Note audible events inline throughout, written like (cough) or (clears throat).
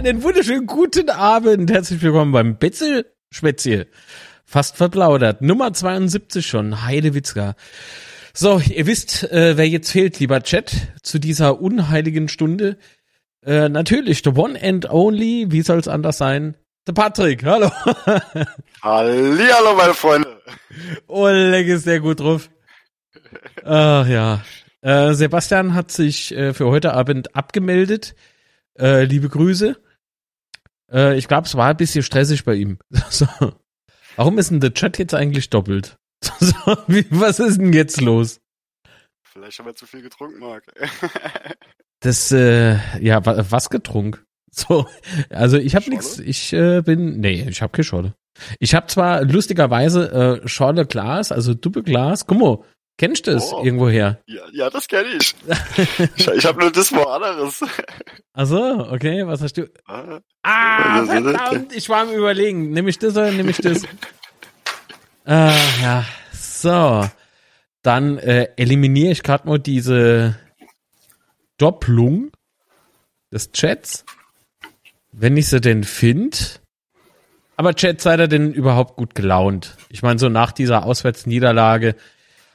Einen wunderschönen guten Abend. Herzlich willkommen beim Betzel Speziell. Fast verplaudert. Nummer 72 schon. Heidewitzka. So, ihr wisst, äh, wer jetzt fehlt, lieber Chat, zu dieser unheiligen Stunde. Äh, natürlich, the one and only, wie soll es anders sein? Der Patrick, hallo. (laughs) Hallihallo, meine Freunde. Oleg ist sehr gut drauf. Ach ja. Äh, Sebastian hat sich äh, für heute Abend abgemeldet. Äh, liebe Grüße. Äh, ich glaube, es war ein bisschen stressig bei ihm. (laughs) so. Warum ist denn der Chat jetzt eigentlich doppelt? (laughs) so, wie, was ist denn jetzt los? Vielleicht haben wir zu viel getrunken, Marc. (laughs) das, äh, ja, was getrunken? So, also ich habe nichts, ich äh, bin, nee, ich habe keine Schorle. Ich habe zwar lustigerweise äh, Schorle Glas, also Doppelglas, guck mal, Kennst du das oh. irgendwoher? Ja, ja das kenne ich. ich. Ich habe nur das mal anderes. Ach so, okay, was hast du? Ah, ah verdammt, ich war am überlegen, nehme ich das oder nehme ich das? (laughs) ah, ja, so. Dann äh, eliminiere ich gerade mal diese Doppelung des Chats, wenn ich sie denn finde. Aber Chat, seid ihr denn überhaupt gut gelaunt? Ich meine, so nach dieser Auswärtsniederlage,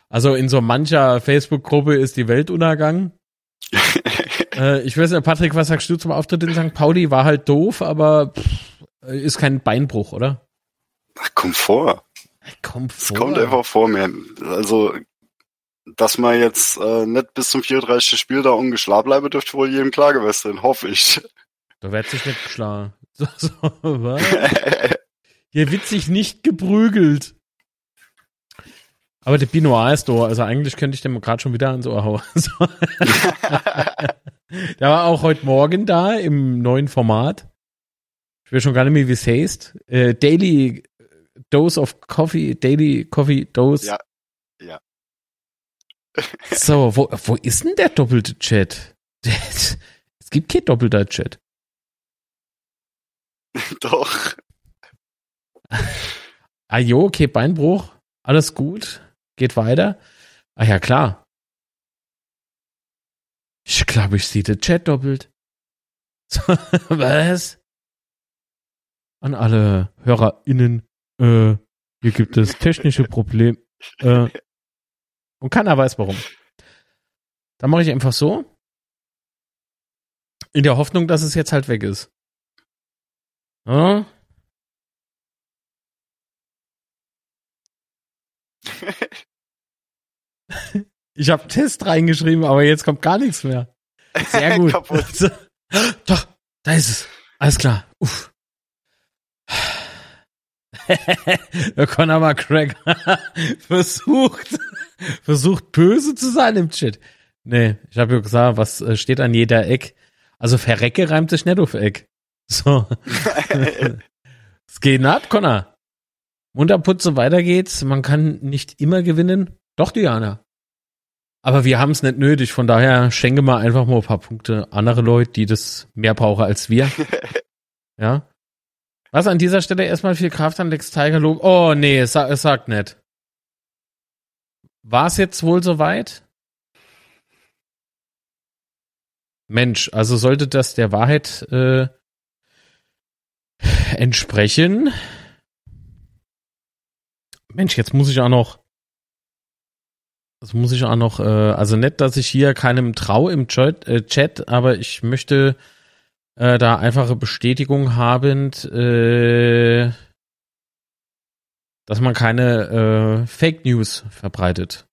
also in so mancher Facebook-Gruppe ist die Welt untergangen. (laughs) äh, ich weiß nicht, Patrick, was sagst du zum Auftritt in St. Pauli? War halt doof, aber pff, ist kein Beinbruch, oder? Ach. Kommt vor. Es kommt einfach vor mir. Also, dass man jetzt äh, nicht bis zum 34. Spiel da ungeschlagen bleiben, dürfte wohl jedem klar gewesen sein, hoffe ich. Da wird sich nicht geschlagen. (laughs) So, so, was? (laughs) Hier wird sich nicht geprügelt. Aber der Binoir ist da, also eigentlich könnte ich dem gerade schon wieder ans Ohr hauen. (laughs) So. (laughs) der war auch heute Morgen da im neuen Format. Ich will schon gar nicht mehr, wie es heißt. Äh, Daily Dose of Coffee, Daily Coffee Dose. Ja, ja. (laughs) so, wo, wo ist denn der doppelte Chat? es gibt kein doppelter Chat. Doch. ah jo, okay, Beinbruch, alles gut. Geht weiter. Ah ja, klar. Ich glaube, ich sehe den Chat doppelt. (laughs) Was? An alle HörerInnen, äh, hier gibt es technische Probleme. Äh, und keiner weiß warum. Dann mache ich einfach so. In der Hoffnung, dass es jetzt halt weg ist. Ja? Ich habe Test reingeschrieben, aber jetzt kommt gar nichts mehr. Sehr (laughs) gut. so, doch, da ist es. Alles klar. Uff. (laughs) Conor McGregor (laughs) versucht, versucht böse zu sein im Chat. Nee, ich habe ja gesagt, was äh, steht an jeder Eck? Also Verrecke reimt sich nicht auf Eck. So. es geht ab, Connor. Munterputze, weiter geht's. Man kann nicht immer gewinnen. Doch, Diana. Aber wir haben es nicht nötig, von daher schenke mal einfach mal ein paar Punkte andere Leute, die das mehr brauchen als wir. (laughs) ja. Was an dieser Stelle erstmal viel Kraft an Lex Tiger Lob. Oh nee, es, es sagt nicht. War es jetzt wohl soweit? Mensch, also sollte das der Wahrheit äh, entsprechen. Mensch, jetzt muss ich auch noch das muss ich auch noch, äh, also nicht, dass ich hier keinem trau im Chat, äh, Chat aber ich möchte äh, da einfache Bestätigung haben, äh, dass man keine äh, Fake News verbreitet.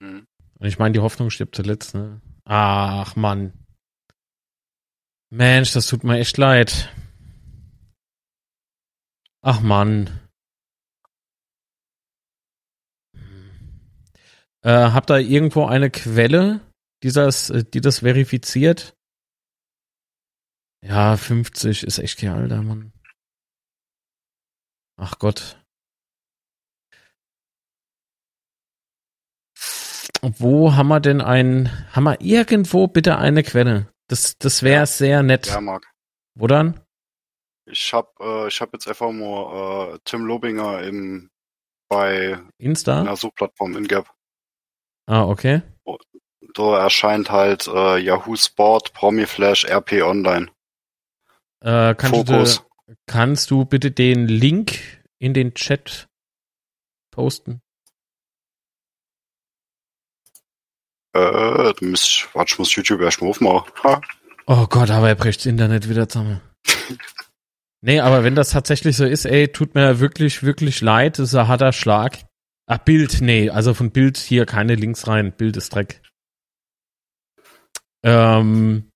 Mhm. Ich meine, die Hoffnung stirbt zuletzt, ne? Ach, Mann. Mensch, das tut mir echt leid. Ach, Mann. Äh, habt ihr irgendwo eine Quelle, die das, äh, die das verifiziert? Ja, 50 ist echt kein Alter, Mann. Ach Gott. Wo haben wir denn ein, haben wir irgendwo bitte eine Quelle? Das, das wäre ja. sehr nett. Ja, Marc. Wo dann? Ich hab, äh, ich hab jetzt einfach mal äh, Tim Lobinger in, bei Insta? einer Suchplattform in Gap. Ah, okay. Da erscheint halt äh, Yahoo Sport, Promi Flash, RP Online. Äh, kannst, du, kannst du bitte den Link in den Chat posten? Äh, muss, warte, ich muss YouTube erstmal aufmachen. Ha. Oh Gott, aber er bricht das Internet wieder zusammen. (laughs) nee, aber wenn das tatsächlich so ist, ey, tut mir wirklich, wirklich leid, das ist ein harter Schlag. Ach, Bild, nee, also von Bild hier keine Links rein, Bild ist Dreck. Ähm,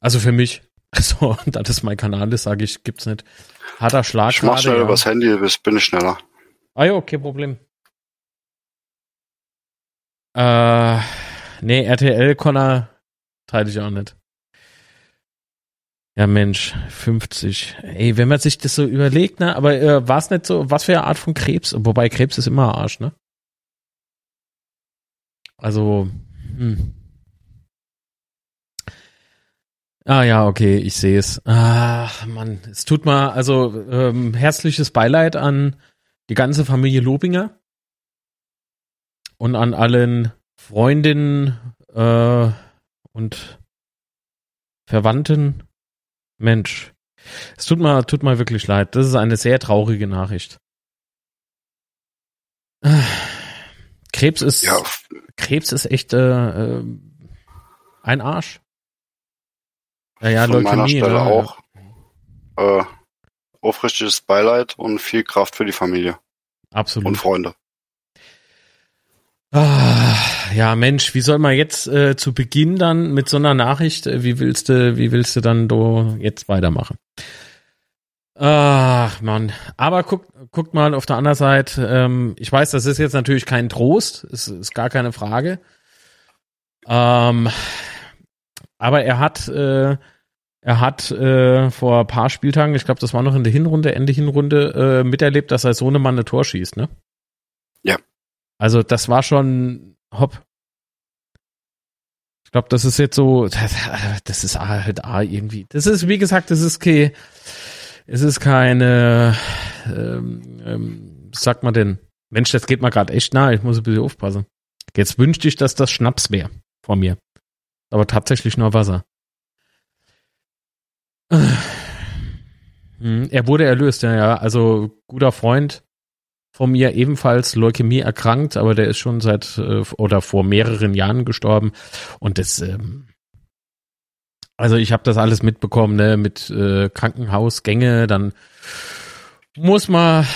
also für mich, (laughs) also, da das mein Kanal ist, sage ich, gibt's nicht. Harter Schlag. Ich mach schnell ja. übers Handy, bin ich schneller. Ah ja, okay, Problem. Äh, nee, RTL Connor teile ich auch nicht. Ja, Mensch, 50. Ey, wenn man sich das so überlegt, ne, aber äh, war es nicht so, was für eine Art von Krebs? Wobei Krebs ist immer Arsch, ne? Also, hm. Ah ja, okay, ich sehe es. Ach, Mann, es tut mal, also ähm, herzliches Beileid an die ganze Familie Lobinger und an allen Freundinnen äh, und Verwandten. Mensch, es tut mal, tut mal wirklich leid. Das ist eine sehr traurige Nachricht. Krebs ist, ja. Krebs ist echt äh, äh, ein Arsch. Ja, ja, Von Leukämie, meiner Stelle ne? auch. Äh, aufrichtiges Beileid und viel Kraft für die Familie. Absolut. Und Freunde. Ah, ja, Mensch, wie soll man jetzt äh, zu Beginn dann mit so einer Nachricht, äh, wie willst du, wie willst du dann do jetzt weitermachen? Ach, Mann. Aber guck, guckt mal auf der anderen Seite, ähm, ich weiß, das ist jetzt natürlich kein Trost, ist, ist gar keine Frage. Ähm, aber er hat, äh, er hat äh, vor ein paar Spieltagen, ich glaube, das war noch in der Hinrunde, Ende Hinrunde, äh, miterlebt, dass er so eine Mann eine Tor schießt, ne? Ja. Also das war schon hopp. Ich glaube, das ist jetzt so, (laughs) das ist halt A irgendwie. Das ist, wie gesagt, das ist kein, es ist keine, ähm, ähm, sagt man denn, Mensch, das geht mir gerade echt nah, ich muss ein bisschen aufpassen. Jetzt wünschte ich, dass das Schnaps wäre vor mir. Aber tatsächlich nur Wasser. Hm, er wurde erlöst, ja, ja. Also guter Freund von mir ebenfalls Leukämie erkrankt, aber der ist schon seit äh, oder vor mehreren Jahren gestorben. Und das, ähm, also ich habe das alles mitbekommen, ne, mit äh, Krankenhausgänge, dann muss man,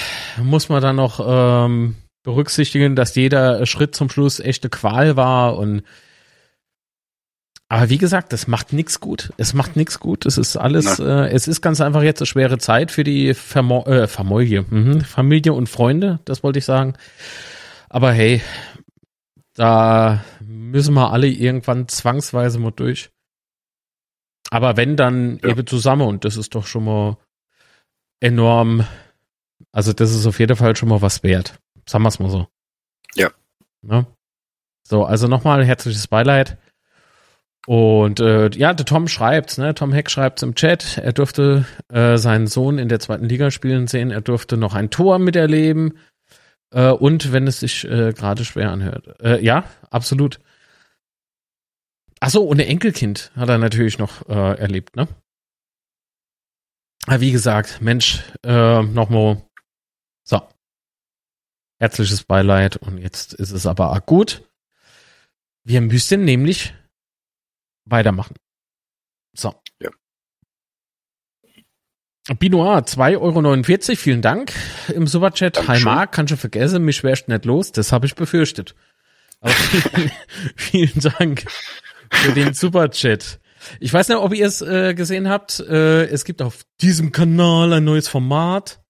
muss man dann noch ähm, berücksichtigen, dass jeder Schritt zum Schluss echte Qual war und aber wie gesagt, das macht nichts gut. Es macht nichts gut. Es ist alles, äh, es ist ganz einfach jetzt eine schwere Zeit für die Vermo äh, Familie, mhm. Familie und Freunde, das wollte ich sagen. Aber hey, da müssen wir alle irgendwann zwangsweise mal durch. Aber wenn, dann ja. eben zusammen und das ist doch schon mal enorm, also das ist auf jeden Fall schon mal was wert. Sagen wir es mal so. Ja. Ne? So, also nochmal herzliches Beileid. Und äh, ja, der Tom schreibt, ne, Tom Heck schreibt im Chat, er durfte äh, seinen Sohn in der zweiten Liga spielen sehen, er durfte noch ein Tor miterleben äh, und wenn es sich äh, gerade schwer anhört. Äh, ja, absolut. Ach so, und ein Enkelkind hat er natürlich noch äh, erlebt, ne? Aber wie gesagt, Mensch, äh, nochmal. So. Herzliches Beileid und jetzt ist es aber gut. Wir müssen nämlich weitermachen. So. Ja. Binoir, 2,49 Euro, vielen Dank im Superchat. Hi Marc, kannst du vergessen, mich wärst nicht los, das habe ich befürchtet. Aber vielen, (laughs) vielen Dank für den Superchat. Ich weiß nicht, ob ihr es äh, gesehen habt. Äh, es gibt auf diesem Kanal ein neues Format.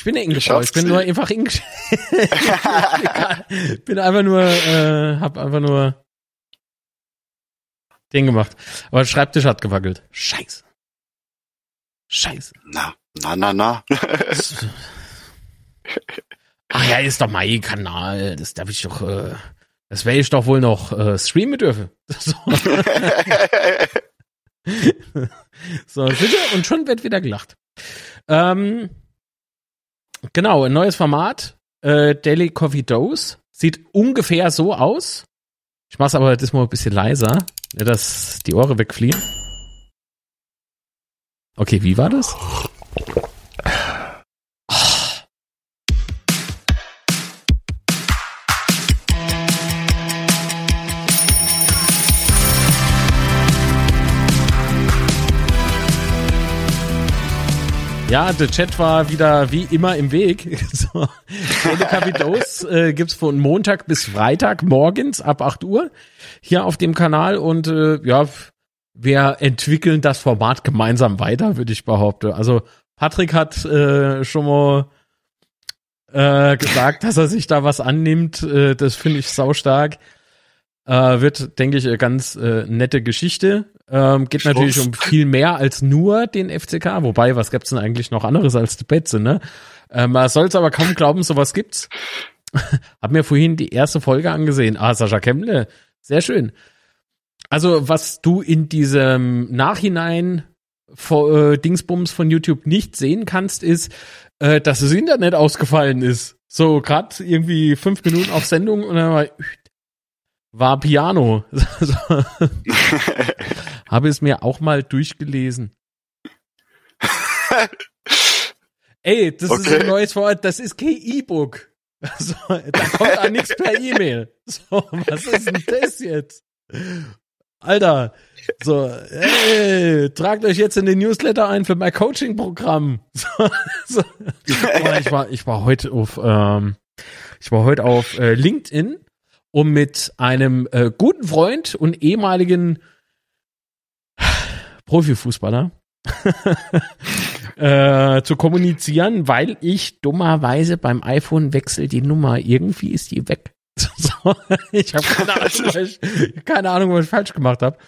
Ich bin Englisch, ich, ich bin nur einfach Englisch. (laughs) bin einfach nur, äh, hab einfach nur den gemacht. Aber der Schreibtisch hat gewackelt. Scheiße. Scheiße. Na, na, na, na. (laughs) Ach ja, ist doch mein Kanal. Das darf ich doch, äh, das werde ich doch wohl noch äh, streamen dürfen. (laughs) So. so, sicher, und schon wird wieder gelacht. Ähm, Genau, ein neues Format. Äh, Daily Coffee Dose. Sieht ungefähr so aus. Ich mach's aber das mal ein bisschen leiser, ne, dass die Ohren wegfliehen. Okay, wie war das? Ja, der Chat war wieder wie immer im Weg. (laughs) So, Telecavidos äh, gibt's von Montag bis Freitag morgens ab 8 Uhr hier auf dem Kanal und äh, ja, wir entwickeln das Format gemeinsam weiter, würde ich behaupten. Also Patrick hat äh, schon mal äh, gesagt, dass er sich da was annimmt. Äh, das finde ich saustark. Äh, wird, denke ich, eine ganz äh, nette Geschichte. Ähm, geht Schluss. natürlich um viel mehr als nur den FCK. Wobei, was gibt's denn eigentlich noch anderes als die Betze, ne? Äh, man soll es aber kaum glauben, sowas gibt's. (laughs) Hab mir vorhin die erste Folge angesehen. Ah, Sascha Kemble. Sehr schön. Also, was du in diesem Nachhinein vor, äh, Dingsbums von YouTube nicht sehen kannst, ist, äh, dass das Internet ausgefallen ist. So, grad irgendwie fünf Minuten auf Sendung und dann war, war Piano. (laughs) Habe es mir auch mal durchgelesen. Ey, das okay. ist ein neues Wort, das ist kein E-Book. So, da kommt auch nichts per E-Mail. So, was ist denn das jetzt? Alter, so, ey, tragt euch jetzt in den Newsletter ein für mein Coaching-Programm. So, so. (laughs) Oh, ich war, ich war heute auf, ähm, ich war heute auf äh, LinkedIn, um mit einem äh, guten Freund und ehemaligen Profifußballer (laughs) äh, zu kommunizieren, weil ich dummerweise beim iPhone-Wechsel die Nummer, irgendwie ist die weg. (laughs) so, ich habe keine Ahnung, (laughs) keine Ahnung, was ich falsch gemacht habe.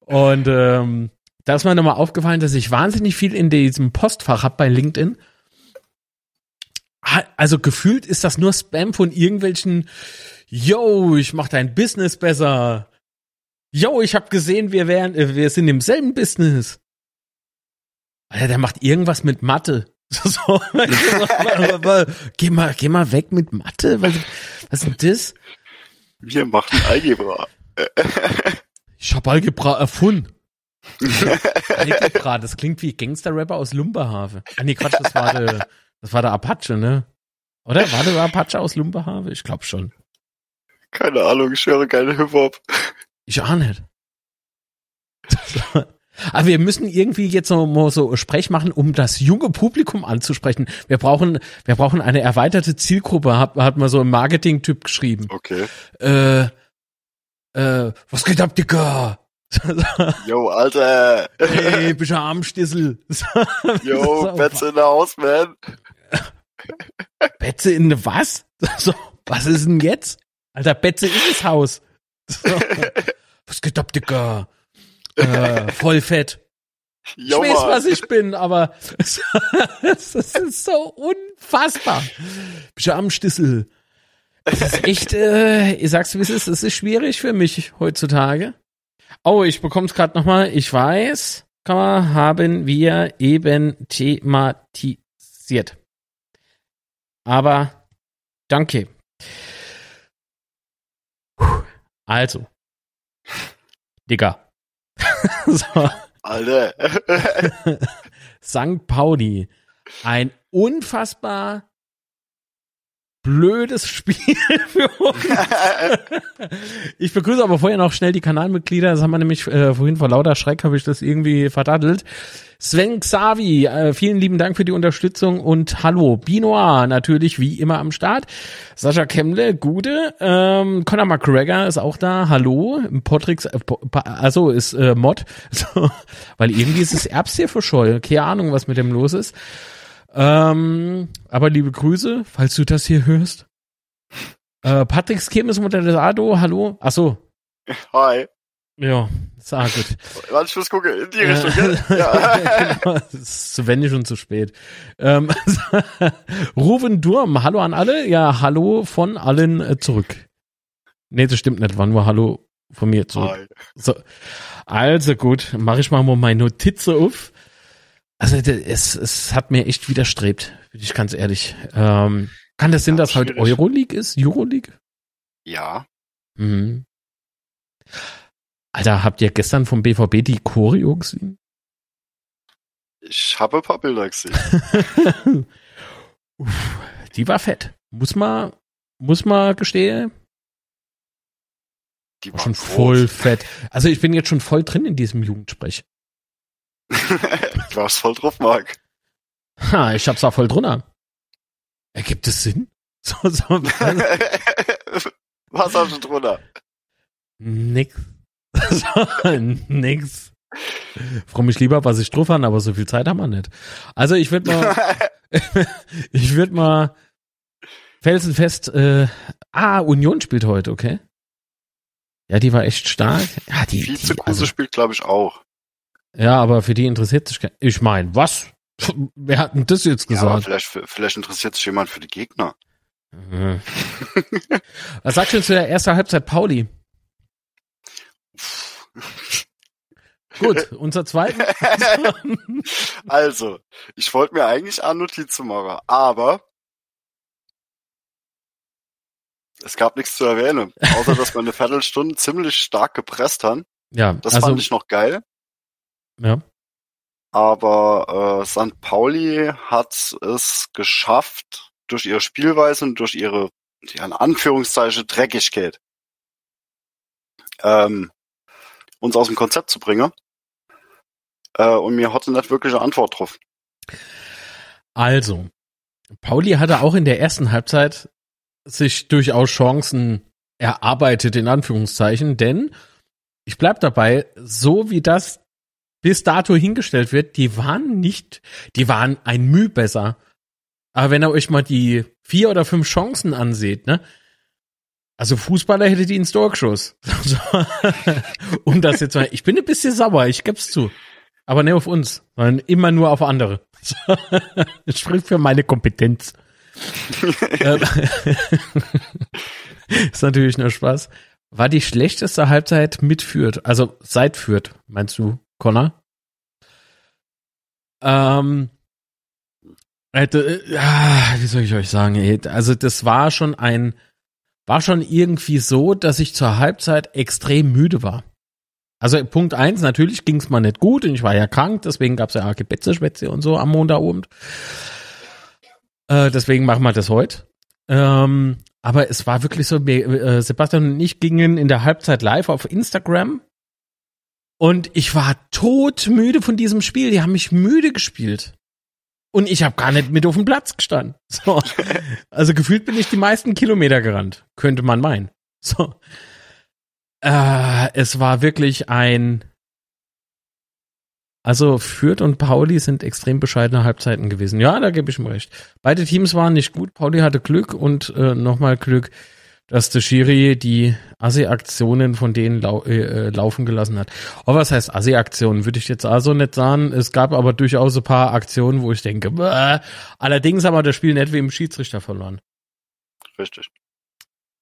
Und ähm, da ist mir nochmal aufgefallen, dass ich wahnsinnig viel in diesem Postfach habe bei LinkedIn. Also gefühlt ist das nur Spam von irgendwelchen, yo, ich mach dein Business besser. Yo, ich habe gesehen, wir wären, äh, wir sind im selben Business. Alter, der macht irgendwas mit Mathe. (laughs) So, geh mal, geh mal weg mit Mathe. Was, was ist denn das? Wir machen Algebra. ich hab Algebra erfunden. Algebra, das klingt wie Gangster-Rapper aus Lumberhave. Ah nee, Quatsch, das war der, das war der Apache, ne? Oder war der Apache aus Lumberhave? Ich glaub schon. Keine Ahnung, ich höre keine Hip-Hop. Ich auch nicht. Aber wir müssen irgendwie jetzt noch mal so Sprech machen, um das junge Publikum anzusprechen. Wir brauchen, wir brauchen eine erweiterte Zielgruppe, hat, hat man so im Marketing-Typ geschrieben. Okay. Äh, äh, was geht ab, Dicker? (laughs) Yo, Alter. Hey, bist du Armstissel? (laughs) Yo, Betze in der Haus, man. Betze in der was? (laughs) Was ist denn jetzt? Alter, Betze in das Haus. (laughs) So, was geht ab, Dicker? äh, voll fett. Ich weiß, was ich bin, aber es (laughs) ist so unfassbar. Bist du am Stissel? Das ist echt, äh, ich sag's wie es ist, es ist schwierig für mich heutzutage. Oh, ich bekomm's gerade nochmal. Ich weiß, kann man, haben wir eben thematisiert. Aber danke. Also, Digga. (laughs) so. Alter. (laughs) St. Pauli. Ein unfassbar blödes Spiel (laughs) für uns. (laughs) ich begrüße aber vorher noch schnell die Kanalmitglieder. Das haben wir nämlich äh, vorhin vor lauter Schreck habe ich das irgendwie verdattelt. Sven Xavi, äh, vielen lieben Dank für die Unterstützung und hallo. Binoir natürlich wie immer am Start. Sascha Kemble, Gude. Ähm, Conor McGregor ist auch da. Hallo. Potrix, äh, also ist äh, Mod. (laughs) Weil irgendwie ist es Erbs hier verschollen. Keine Ahnung, was mit dem los ist. Ähm, aber liebe Grüße, falls du das hier hörst. Äh, Patrick Schemes Moderado, hallo. Ach so. Hi. Ja, sah gut. Warte, ich muss gucken, in die Richtung, gell? (laughs) Ja. genau, es ist zu wendig und zu spät. Ähm, (laughs) Ruven Durm, hallo an alle. Ja, hallo von allen äh, zurück. Nee, das stimmt nicht, war nur Hallo von mir zurück. Hi. So, also gut, mache ich mal meine Notizen auf. Also es, es hat mir echt widerstrebt, bin ich ganz ehrlich. Ähm, kann das Sinn, ja, dass halt Euroleague ist? Euroleague? Ja. Mhm. Alter, habt ihr gestern vom BVB die Choreo gesehen? Ich habe ein paar Bilder gesehen. (laughs) die war fett. Muss man, muss man gestehen. Die war schon groß. voll fett. Also ich bin jetzt schon voll drin in diesem Jugendsprech. (laughs) du warst voll drauf, Marc. Ha, ich hab's auch voll drunter. Ergibt es Sinn? (laughs) So, so, was hast du drunter? Nix. (laughs) nix. Freu mich lieber, was ich drauf habe, aber so viel Zeit haben wir nicht. Also ich würde mal, ich würde mal felsenfest, äh, ah, Union spielt heute, okay? Ja, die war echt stark. Ja, die, Vizekruse also, spielt, glaube ich, auch. Ja, aber für die interessiert sich kein, ich meine, was? (laughs) Wer hat denn das jetzt gesagt? Ja, vielleicht, vielleicht interessiert sich jemand für die Gegner. Mhm. (laughs) was sagst du zu der ersten Halbzeit, Pauli? Gut, unser zweiter. (laughs) also, ich wollte mir eigentlich eine Notiz machen, aber es gab nichts zu erwähnen, außer dass wir eine Viertelstunde ziemlich stark gepresst haben. Ja, das also, fand ich noch geil. Ja. Aber äh, St. Pauli hat es geschafft, durch ihre Spielweise und durch ihre, in Anführungszeichen, Dreckigkeit, ähm, uns aus dem Konzept zu bringen. Äh, und mir hatte nicht wirklich eine Antwort drauf. Also, Pauli hatte auch in der ersten Halbzeit sich durchaus Chancen erarbeitet, in Anführungszeichen, denn ich bleib dabei, so wie das bis dato hingestellt wird, die waren nicht, die waren ein Mühe besser. Aber wenn ihr euch mal die vier oder fünf Chancen anseht, ne, also Fußballer hätte die ins Tor geschossen. (laughs) um das jetzt mal. Ich bin ein bisschen sauer, ich geb's zu. Aber nicht auf uns, sondern immer nur auf andere. (laughs) das spricht für meine Kompetenz. (laughs) Ist natürlich nur Spaß. War die schlechteste Halbzeit mit Fürth, also seit Fürth, meinst du, Connor? Ähm, hätte, äh, wie soll ich euch sagen? Also das war schon ein war schon irgendwie so, dass ich zur Halbzeit extrem müde war. Also Punkt eins, natürlich ging es mal nicht gut und ich war ja krank, deswegen gab es ja Gebetzeschwätze und so am Montagabend. Äh, deswegen machen wir das heute. Ähm, aber es war wirklich so, äh, Sebastian und ich gingen in der Halbzeit live auf Instagram und ich war todmüde von diesem Spiel. Die haben mich müde gespielt. Und ich habe gar nicht mit auf dem Platz gestanden. (laughs) So. Also gefühlt bin ich die meisten Kilometer gerannt, könnte man meinen. So. Äh, es war wirklich ein. Also Fürth und Pauli sind extrem bescheidene Halbzeiten gewesen. Ja, da gebe ich mir recht. Beide Teams waren nicht gut. Pauli hatte Glück und äh, nochmal Glück, dass der Schiri die Assi-Aktionen von denen lau äh, äh, laufen gelassen hat. Aber was heißt Assi-Aktionen? Würde ich jetzt also nicht sagen. Es gab aber durchaus ein paar Aktionen, wo ich denke, bäh. allerdings haben wir das Spiel nicht wie im Schiedsrichter verloren. Richtig.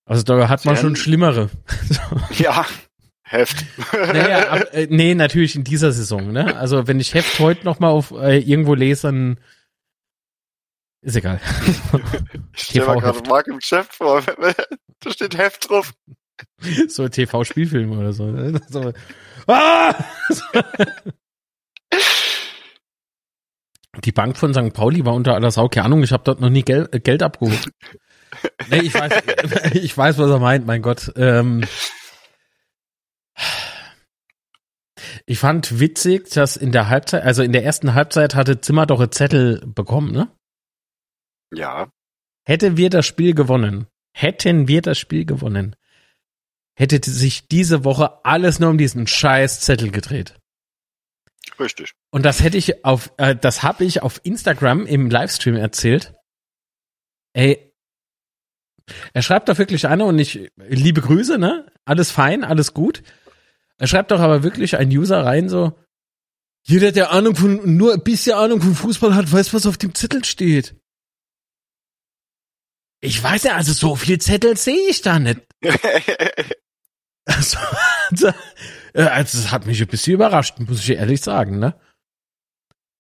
Also da hat man schon schlimmere. (laughs) ja, Heft. (laughs) naja, ab, äh, nee, natürlich in dieser Saison, ne? Also wenn ich Heft heute noch mal auf äh, irgendwo lese, dann ist egal. Ich stelle mir gerade Mark im Geschäft vor. (laughs) da steht Heft drauf. (laughs) So TV-Spielfilm oder so. Ne? so. (laughs) Ah! Die Bank von St. Pauli war unter aller Sau, keine Ahnung, ich habe dort noch nie Gel äh, Geld abgeholt. nee, ich weiß, ich weiß, was er meint, mein Gott. Ähm, ich fand witzig, dass in der Halbzeit, also in der ersten Halbzeit hatte Zimmer doch einen Zettel bekommen, ne? Ja. Hätte wir das Spiel gewonnen, hätten wir das Spiel gewonnen, hätte sich diese Woche alles nur um diesen scheiß Zettel gedreht. Richtig. Und das hätte ich auf, äh, das habe ich auf Instagram im Livestream erzählt. Ey, er schreibt doch wirklich einer und ich liebe Grüße, ne? Alles fein, alles gut. Er schreibt doch aber wirklich ein User rein so, jeder, der Ahnung von, nur ein bisschen Ahnung von Fußball hat, weiß, was auf dem Zettel steht. Ich weiß ja, also so viel Zettel sehe ich da nicht. (laughs) also, also, das hat mich ein bisschen überrascht, muss ich ehrlich sagen, ne?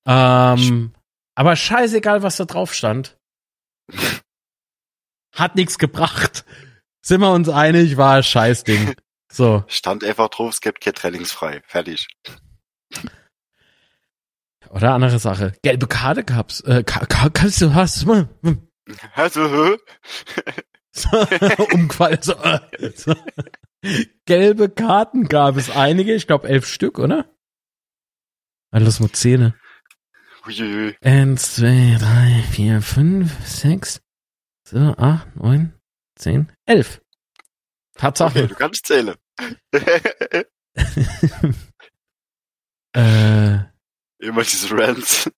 Ähm, aber scheißegal, was da drauf stand. Hat nichts gebracht. Sind wir uns einig, war ein Scheißding. So. Stand einfach drauf, es gibt kein Trainingsfrei. Fertig. Oder andere Sache. Gelbe Karte gab's. Äh, ka ka kannst du hast mal. Also, So, (laughs) Umfall. So, äh, so. Gelbe Karten gab es einige, ich glaube elf Stück, oder? Alles mit Zähne. Uiuiui. Eins, zwei, drei, vier, fünf, sechs, so, acht, neun, zehn, elf. Tatsache. Okay, du kannst zählen. (laughs) äh, Immer diese Rants.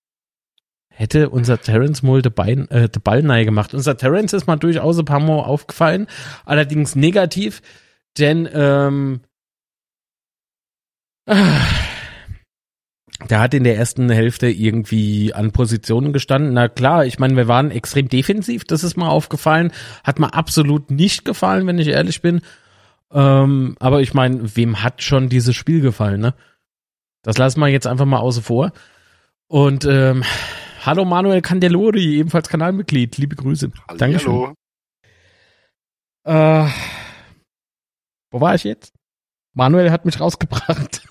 Hätte unser Terrence mal den, Bein, äh, den Ball nahe gemacht. Unser Terrence ist mal durchaus ein paar Mal aufgefallen, allerdings negativ, denn ähm, ah, der hat in der ersten Hälfte irgendwie an Positionen gestanden. Na klar, ich meine, wir waren extrem defensiv, das ist mal aufgefallen. Hat mir absolut nicht gefallen, wenn ich ehrlich bin. Ähm, aber ich meine, wem hat schon dieses Spiel gefallen, ne? Das lassen wir jetzt einfach mal außen vor. Und ähm, hallo Manuel Candelori, ebenfalls Kanalmitglied. Liebe Grüße. Dankeschön. Hallo. Äh, wo war ich jetzt? Manuel hat mich rausgebracht. (laughs)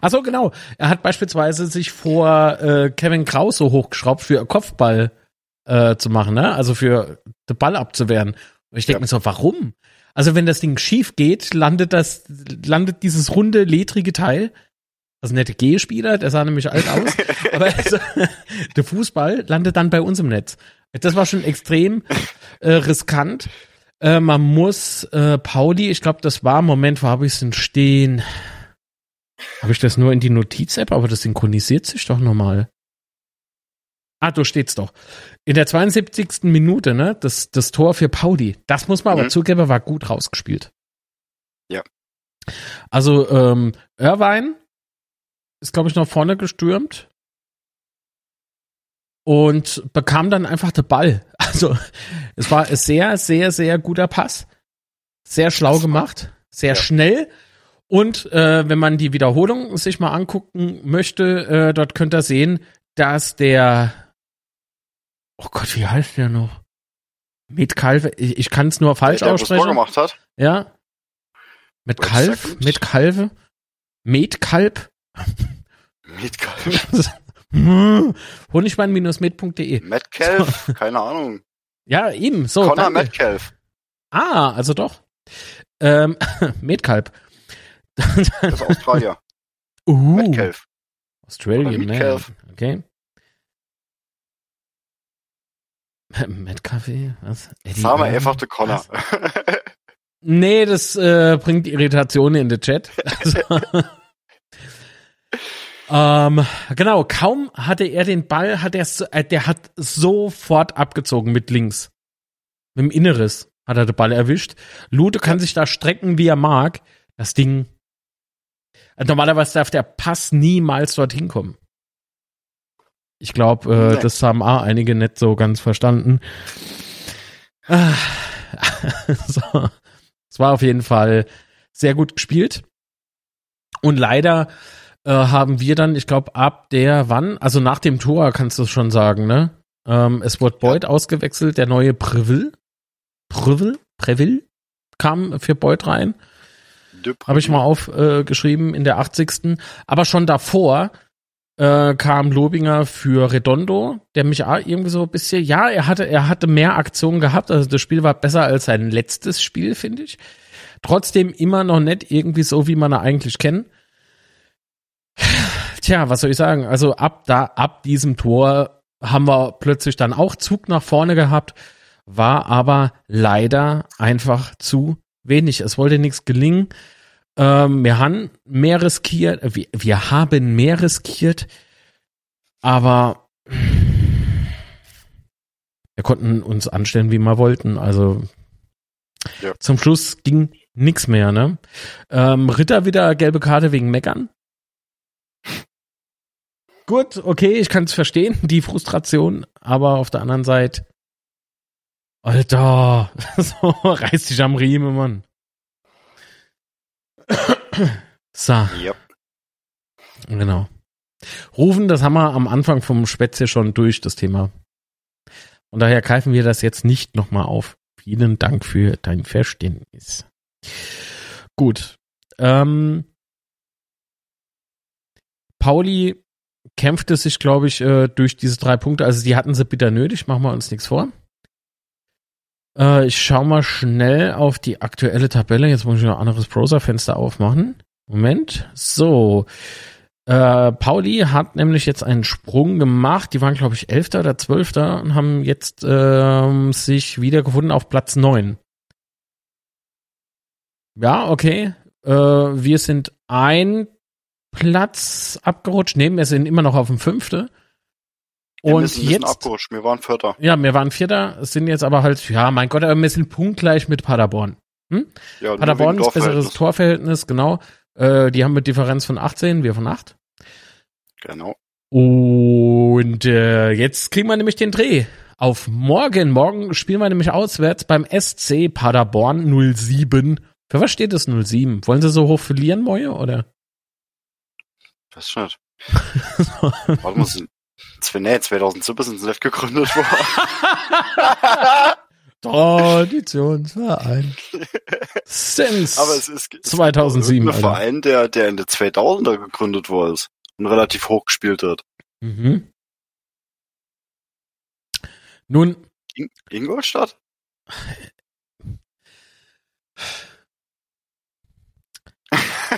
Ach so, genau. Er hat beispielsweise sich vor äh, Kevin Krause hochgeschraubt für Kopfball äh, zu machen, ne? Also für den Ball abzuwehren. Und ich denke Ja. mir so, warum? Also wenn das Ding schief geht, landet das, landet dieses runde, ledrige Teil. Also nette G-Spieler, der sah nämlich alt aus. (laughs) aber also, (laughs) der Fußball landet dann bei uns im Netz. Das war schon extrem äh, riskant. Äh, man muss äh, Pauli, ich glaube, das war, Moment, wo habe ich es denn stehen? Habe ich das nur in die Notiz-App, aber das synchronisiert sich doch nochmal. Ah, da steht's doch. In der 72. Minute, ne, das, das Tor für Pauli. Das muss man aber Mhm. zugeben, war gut rausgespielt. Ja. Also, ähm, Irvine ist, glaube ich, nach vorne gestürmt und bekam dann einfach den Ball. (laughs) Also, es war ein sehr, sehr, sehr guter Pass. Sehr schlau gemacht, sehr Ja. schnell. Und äh, wenn man die Wiederholung sich mal angucken möchte, äh, dort könnt ihr sehen, dass der Oh Gott, wie heißt der noch? Metcalf, ich, ich kann es nur falsch der, der aussprechen. gemacht hat. Ja. Mit Kalf, mit Kalve, Metkalb. Metcalf. Honigwein-med.de. Metcalf? Keine Ahnung. Ja, eben, so. Connor danke. Metcalf. Ah, also doch. Ähm, (laughs) Metkalb. (laughs) Das ist Australier. uh, Metcalf. Australian Oder Man. (laughs) Metcalf. Okay. Metcalf, was? Eddie wir Irvine? einfach der Connor. Was? Nee, das äh, bringt Irritationen in den Chat. Also, ähm, genau, kaum hatte er den Ball, hat er so, äh, der hat sofort abgezogen mit links. Mit dem Inneres hat er den Ball erwischt. Lute kann sich da strecken, wie er mag. Das Ding. Also normalerweise darf der Pass niemals dorthin kommen. Ich glaube, äh, Nee. das haben auch einige nicht so ganz verstanden. Ah, (laughs) so. Es war auf jeden Fall sehr gut gespielt. Und leider äh, haben wir dann, ich glaube, ab der wann, also nach dem Tor kannst du es schon sagen, ne? Ähm, es wurde Boyd ausgewechselt, der neue Preville. Preville? Preville kam für Boyd rein. Habe ich mal aufgeschrieben äh, in der 80. Aber schon davor äh, kam Lobinger für Redondo, der mich irgendwie so ein bisschen, ja, er hatte, er hatte mehr Aktionen gehabt. Also das Spiel war besser als sein letztes Spiel, finde ich. Trotzdem immer noch nicht irgendwie so, wie man er eigentlich kennt. Tja, was soll ich sagen? Also ab da, ab diesem Tor haben wir plötzlich dann auch Zug nach vorne gehabt, war aber leider einfach zu wenig. Es wollte nichts gelingen. Ähm, wir haben mehr riskiert, äh, wir, wir haben mehr riskiert, aber wir konnten uns anstellen, wie wir wollten. Also Ja. zum Schluss ging nichts mehr, ne? Ähm, Ritter wieder gelbe Karte wegen Meckern. Gut, okay, ich kann es verstehen, (laughs) die Frustration, aber auf der anderen Seite, Alter, (laughs) so, reiß dich am Riemen, Mann. (coughs) So, Ja. genau. Rufen, das haben wir am Anfang vom Spätzle schon durch, das Thema. Und daher greifen wir das jetzt nicht nochmal auf. Vielen Dank für dein Verständnis. Gut. Ähm, Pauli kämpfte sich, glaube ich, äh, durch diese drei Punkte. Also die hatten sie bitter nötig, machen wir uns nichts vor. Äh, ich schau mal schnell auf die aktuelle Tabelle. Jetzt muss ich noch ein anderes Browserfenster aufmachen. Moment. So. Äh, Pauli hat nämlich jetzt einen Sprung gemacht. Die waren, glaube ich, Elfter oder Zwölfter und haben jetzt ähm, sich wiedergefunden auf Platz neun. Ja, okay. Äh, wir sind ein Platz abgerutscht. Nee, wir sind immer noch auf dem Fünfte. Und wir sind jetzt abgerutscht. Wir waren Vierter. Ja, wir waren Vierter, sind jetzt aber halt, ja, mein Gott, aber wir sind punktgleich mit Paderborn. Hm? Ja, Paderborn ist besseres Torverhältnis, genau. Äh, die haben mit Differenz von 18, wir von 8. Genau. Und äh, jetzt kriegen wir nämlich den Dreh. Auf morgen. Morgen spielen wir nämlich auswärts beim SC Paderborn 07. Für was steht das 07? Wollen sie so hoch verlieren, Moje, oder? Das (laughs) schon. Warte mal, nee, 2007 sind sie nicht gegründet worden. (laughs) Traditionsverein. Since Aber es ist 2007. Ein Verein, der, der in der 2000er gegründet wurde und relativ hoch gespielt hat. Mhm. Nun. In Ingolstadt? (laughs)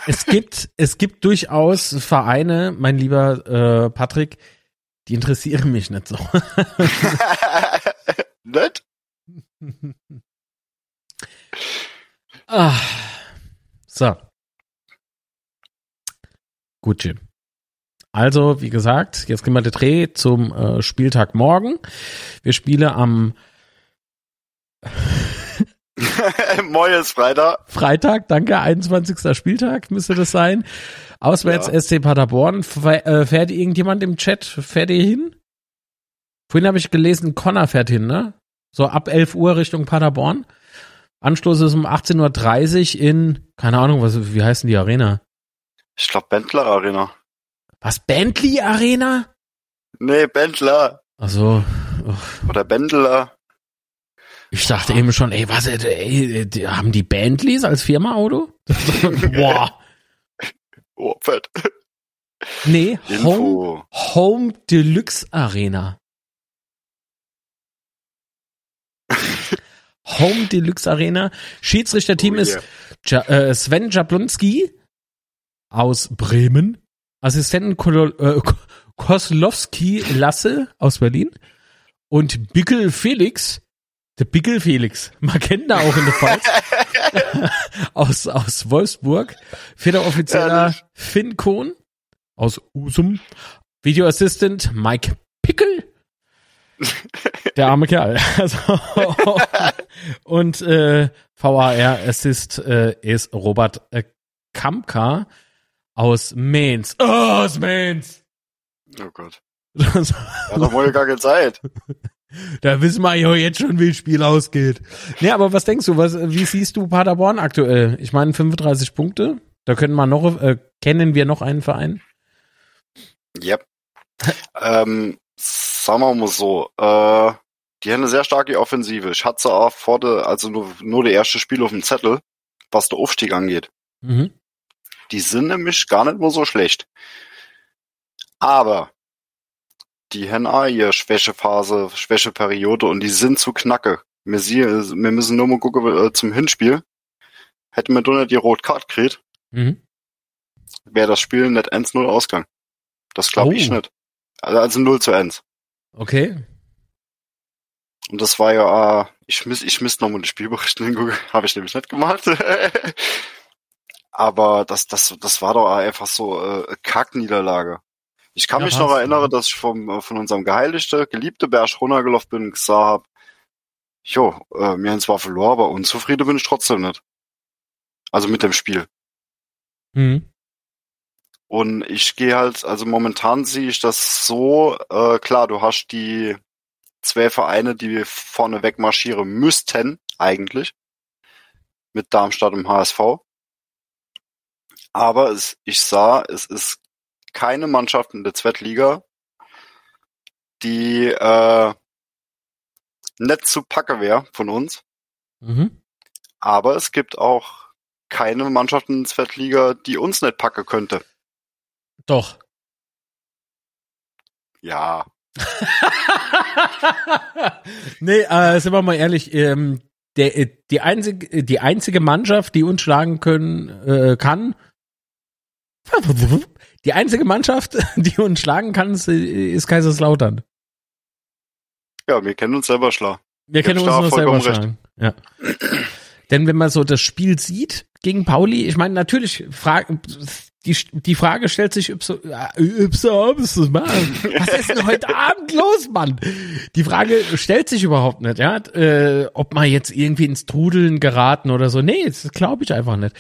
es gibt, es gibt durchaus Vereine, mein lieber äh, Patrick, die interessieren mich nicht so. (laughs) nicht? ah. So. Gut, Jim. Also, wie gesagt, jetzt gehen wir den Dreh zum äh, Spieltag morgen. Wir spielen am (laughs) Moin Freitag. Freitag, danke, 21. Spieltag müsste das sein. Auswärts ja. SC Paderborn. Äh, fährt irgendjemand im Chat, fährt ihr hin? Vorhin habe ich gelesen, Connor fährt hin, ne? So ab 11 Uhr Richtung Paderborn. Anstoß ist um 18.30 Uhr in, keine Ahnung, was, wie heißt denn die Arena? Ich glaube Bentler Arena. Was, Bentley Arena? Nee, Bentler. Ach so. Oder Bendler. Ich dachte eben schon, ey, was, ey, die, haben die Bentleys als Firma-Auto? (laughs) Boah. Oh, fett. Nee, Home, Home Deluxe Arena. (laughs) Home Deluxe Arena. Schiedsrichterteam oh, yeah. ist äh, Sven Jablonski aus Bremen. Assistenten Kolo äh, Koslowski Lasse aus Berlin. Und Bickel Felix der Pickel Felix. Man kennt da auch in der Pfalz. (laughs) aus, aus Wolfsburg. Vierter Offizieller Finn Kohn aus Usum. Video Assistant Mike Pickel. Der arme Kerl. (laughs) Also, (laughs) und äh, VAR Assist äh, ist Robert äh, Kamka aus Mainz. Oh, aus Mainz. Oh Gott. Das hat doch wohl gar keine Zeit. Da wissen wir ja jetzt schon, wie das Spiel ausgeht. Nee, aber was denkst du, was, wie siehst du Paderborn aktuell? Ich meine 35 Punkte. Da können wir noch, äh, kennen wir noch einen Verein? Yep. ähm, sagen wir mal so, äh, die haben eine sehr starke Offensive. Ich hatte auch vor der, also nur, nur der erste Spiel auf dem Zettel, was der Aufstieg angeht. Mhm. Die sind nämlich gar nicht mehr so schlecht. Aber die haben auch ihre Schwächephase, Schwächeperiode und die sind zu knacke. Wir, sie, wir müssen nur mal gucken äh, zum Hinspiel. Hätten wir da nicht die Rot-Card gekriegt, mhm. wäre das Spiel nicht 1-0 Ausgang. Das glaube oh. ich nicht. Also, also 0 zu 1. Okay. Und das war ja, äh, ich müsste ich müsste nochmal den Spielbericht hingucken, (laughs) habe ich nämlich nicht gemacht. (laughs) Aber das, das, das war doch einfach so äh, Kackniederlage. Ich kann ja, mich noch erinnern, dass ich vom, äh, von unserem geheiligten, geliebten Berg runtergelaufen bin und gesagt habe, jo, äh, wir haben zwar verloren, aber unzufrieden bin ich trotzdem nicht. Also mit dem Spiel. Mhm. Und ich gehe halt, also momentan sehe ich das so, äh, klar, du hast die zwei Vereine, die vorne weg marschieren müssten, eigentlich. Mit Darmstadt und HSV. Aber es, ich sah, es ist keine Mannschaft in der Zweitliga, die äh, nicht zu packe wäre von uns. Mhm. Aber es gibt auch keine Mannschaft in der Zweitliga, die uns nicht packe könnte. Doch. Ja. (laughs) nee, äh, sind wir mal ehrlich, ähm, der, die, einzige, die einzige Mannschaft, die uns schlagen können, äh, kann, die einzige Mannschaft, (laughs) die uns schlagen kann, ist, Kaiserslautern. Ja, wir kennen uns selber schlagen. Wir kennen uns nur selber schlagen. Ja. Denn wenn man so das Spiel sieht gegen Pauli, ich meine, natürlich, Frage, die, die Frage stellt sich, was ist denn heute Abend los, Mann? Die Frage stellt sich überhaupt nicht, ja, äh, ob man jetzt irgendwie ins Trudeln geraten oder so. Nee, das glaube ich einfach nicht.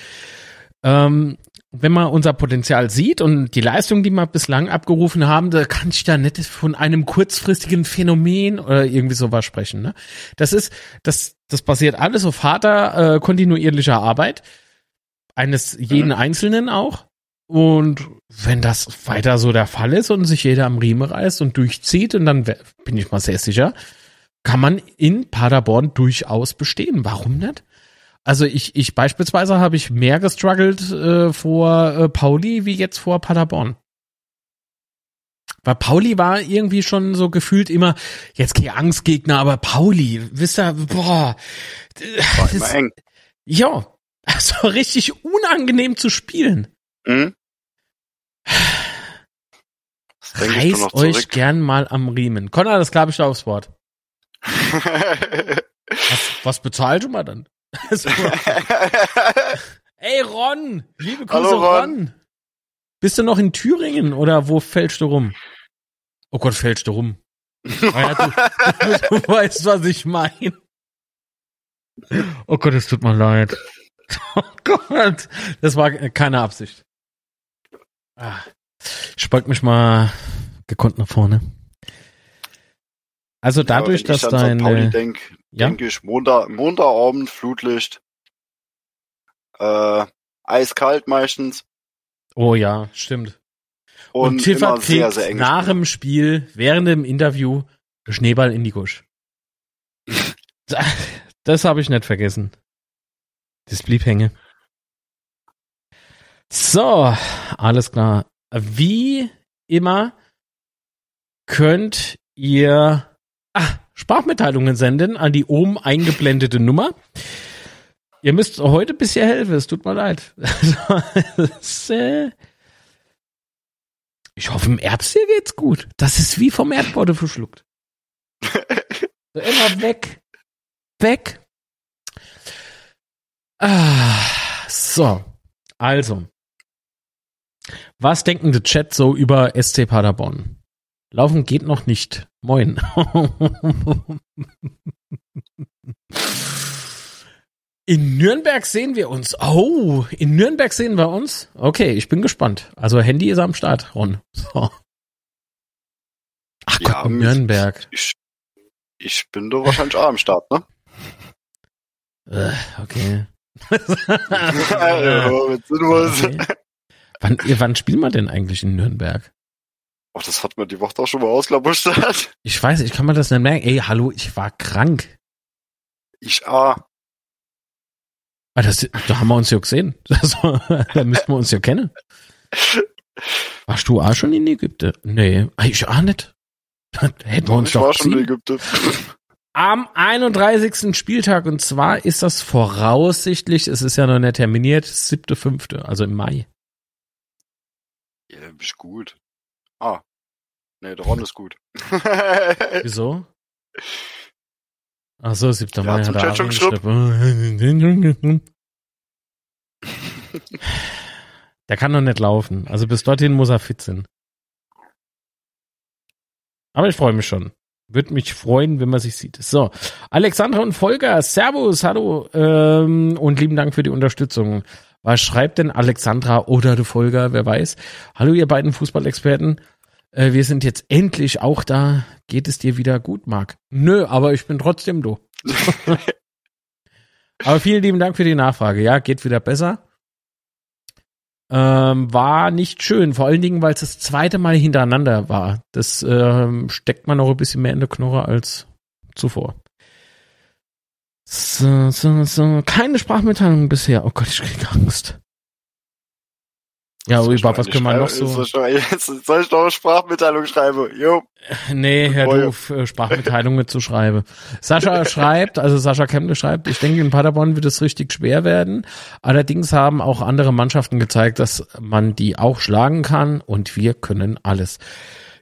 Ähm, wenn man unser Potenzial sieht und die Leistung, die wir bislang abgerufen haben, da kann ich da nicht von einem kurzfristigen Phänomen oder irgendwie sowas sprechen. Ne? Das ist, das, das basiert alles auf harter, äh, kontinuierlicher Arbeit eines jeden mhm. Einzelnen auch. Und wenn das weiter so der Fall ist und sich jeder am Riemen reißt und durchzieht, und dann bin ich mal sehr sicher, kann man in Paderborn durchaus bestehen. Warum nicht? Also ich, ich beispielsweise habe ich mehr gestruggelt äh, vor äh, Pauli wie jetzt vor Paderborn. Weil Pauli war irgendwie schon so gefühlt immer, jetzt kein Angstgegner, aber Pauli, wisst ihr, boah. War immer eng. Ja, also (laughs) richtig unangenehm zu spielen. Mhm. Reißt euch gern mal am Riemen. Conor, das glaube ich da aufs Wort. (laughs) was, was bezahlt du mal dann? (laughs) (laughs) Ey, Ron! Liebe Grüße, Hallo, Ron. Ron. Bist du noch in Thüringen oder wo fällst du rum? Oh Gott, fällst du rum. Ah ja, du, (laughs) du weißt, was ich meine. Oh Gott, es tut mir leid. Oh Gott, das war keine Absicht. Ah, ich beug mich mal gekonnt nach vorne. Also dadurch, ja, dass dein. Pauli denk, ja? denke ich, Montag, Montagabend, Flutlicht, äh, eiskalt meistens. Oh ja, stimmt. Und, Und Tiffer kriegt sehr, sehr nach dem Spiel, während dem Interview, Schneeball in die Gusch. (laughs) das habe ich nicht vergessen. Das blieb hängen. So, alles klar. Wie immer könnt ihr ah, Sprachmitteilungen senden an die oben eingeblendete Nummer. Ihr müsst heute bisschen helfen, es tut mir leid. (laughs) ich hoffe, im Erbstier geht's gut. Das ist wie vom Erdboden verschluckt. (laughs) So, immer weg. Weg. Ah, so. Also. Was denken der Chat so über SC Paderborn? Laufen geht noch nicht. Moin. In Nürnberg sehen wir uns. Oh, in Nürnberg sehen wir uns. Okay, ich bin gespannt. Also Handy ist am Start, Ron. So. Ach Gott, ja, Nürnberg. Ich, ich bin doch wahrscheinlich auch am Start, ne? Äh, okay. (laughs) okay. Wann, wann spielen wir denn eigentlich in Nürnberg? Oh, das hat man die Woche auch schon mal ausklabustert. (laughs) Ich weiß, ich kann mir das nicht merken. Ey, hallo, ich war krank. Ich ah. ah das, da haben wir uns ja gesehen. (laughs) Das, da müssten wir uns ja kennen. Warst du auch schon in Ägypten? Nee, ich auch nicht. Hätten wir uns ich doch war schon in Ägypten. Am 31. Spieltag und zwar ist das voraussichtlich, es ist ja noch nicht terminiert, siebte, fünfte, also im Mai. Ja, bist gut. Ah, Nee, der Ron ist gut. (laughs) Wieso? Ach so, 7. Mai hat er schon (laughs) Der kann doch nicht laufen. Also bis dorthin muss er fit sein. Aber ich freue mich schon. Würde mich freuen, wenn man sich sieht. So, Alexandra und Volker, Servus, hallo ähm, und lieben Dank für die Unterstützung. Was schreibt denn Alexandra oder der Volker, wer weiß? Hallo ihr beiden Fußballexperten. Äh, wir sind jetzt endlich auch da. Geht es dir wieder gut, Marc? Nö, aber ich bin trotzdem du. (laughs) aber vielen lieben Dank für die Nachfrage. Ja, geht wieder besser. Ähm, war nicht schön, vor allen Dingen, weil es das zweite Mal hintereinander war. Das ähm, steckt man noch ein bisschen mehr in der Knurre als zuvor. So, so, so. Keine Sprachmitteilung bisher. Oh Gott, ich krieg Angst. Ja, über was können wir noch so? (laughs) Soll ich noch eine Sprachmitteilung schreiben? Jo. Nee, Herr Doof, äh, Sprachmitteilung mit zu schreiben. Sascha (laughs) schreibt, also Sascha Kemble schreibt, ich denke, in Paderborn wird es richtig schwer werden. Allerdings haben auch andere Mannschaften gezeigt, dass man die auch schlagen kann und wir können alles.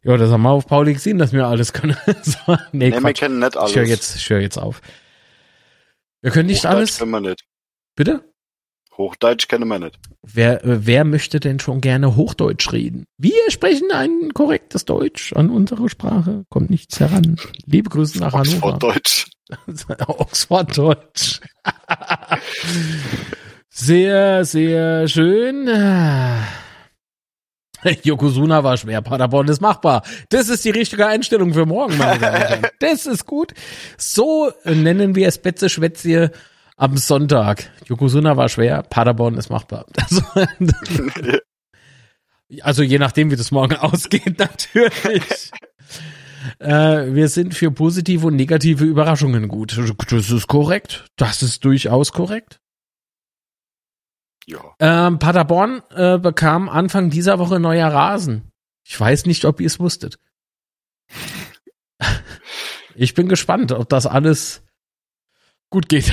Ja, das haben wir auf Pauli gesehen, dass wir alles können. (laughs) so, nee, nee wir kennen nicht alles. Ich höre jetzt, ich hör jetzt auf. Wir können nicht Hochdeutsch alles. Können wir nicht. Bitte? Hochdeutsch kennen wir nicht. Wer, wer möchte denn schon gerne Hochdeutsch reden? Wir sprechen ein korrektes Deutsch. An unsere Sprache kommt nichts heran. Liebe Grüße nach Hannover. Oxforddeutsch. (laughs) Oxforddeutsch. (laughs) sehr, sehr schön. (laughs) Yokozuna war schwer, Paderborn ist machbar. Das ist die richtige Einstellung für morgen, meine Damen und Herren. (laughs) Das ist gut. So nennen wir es Betze Schwätzie am Sonntag. Yokozuna war schwer, Paderborn ist machbar. (laughs) Also, also je nachdem, wie das morgen ausgeht, natürlich. äh, wir sind für positive und negative Überraschungen gut. Das ist korrekt. Das ist durchaus korrekt. Ja. Ähm, Paderborn äh, bekam Anfang dieser Woche neuer Rasen. Ich weiß nicht, ob ihr es wusstet. (laughs) ich bin gespannt, ob das alles gut geht. (laughs)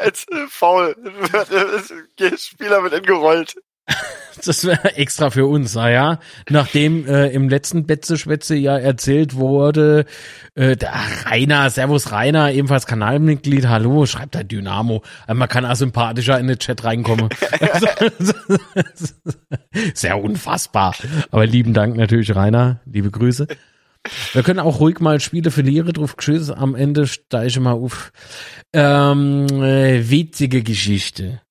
Als faul. (laughs) Spieler wird entgerollt. (laughs) Das wäre extra für uns, naja. Nachdem äh, im letzten Betze-Schwätze ja erzählt wurde, äh, der Rainer, Servus Rainer, ebenfalls Kanalmitglied, hallo, schreibt der Dynamo. Also man kann asympathischer in den Chat reinkommen. (laughs) Sehr unfassbar. Aber lieben Dank natürlich, Rainer. Liebe Grüße. Wir können auch ruhig mal Spiele verlieren, drauf Tschüss, am Ende steige ich mal auf. Ähm, äh, witzige Geschichte.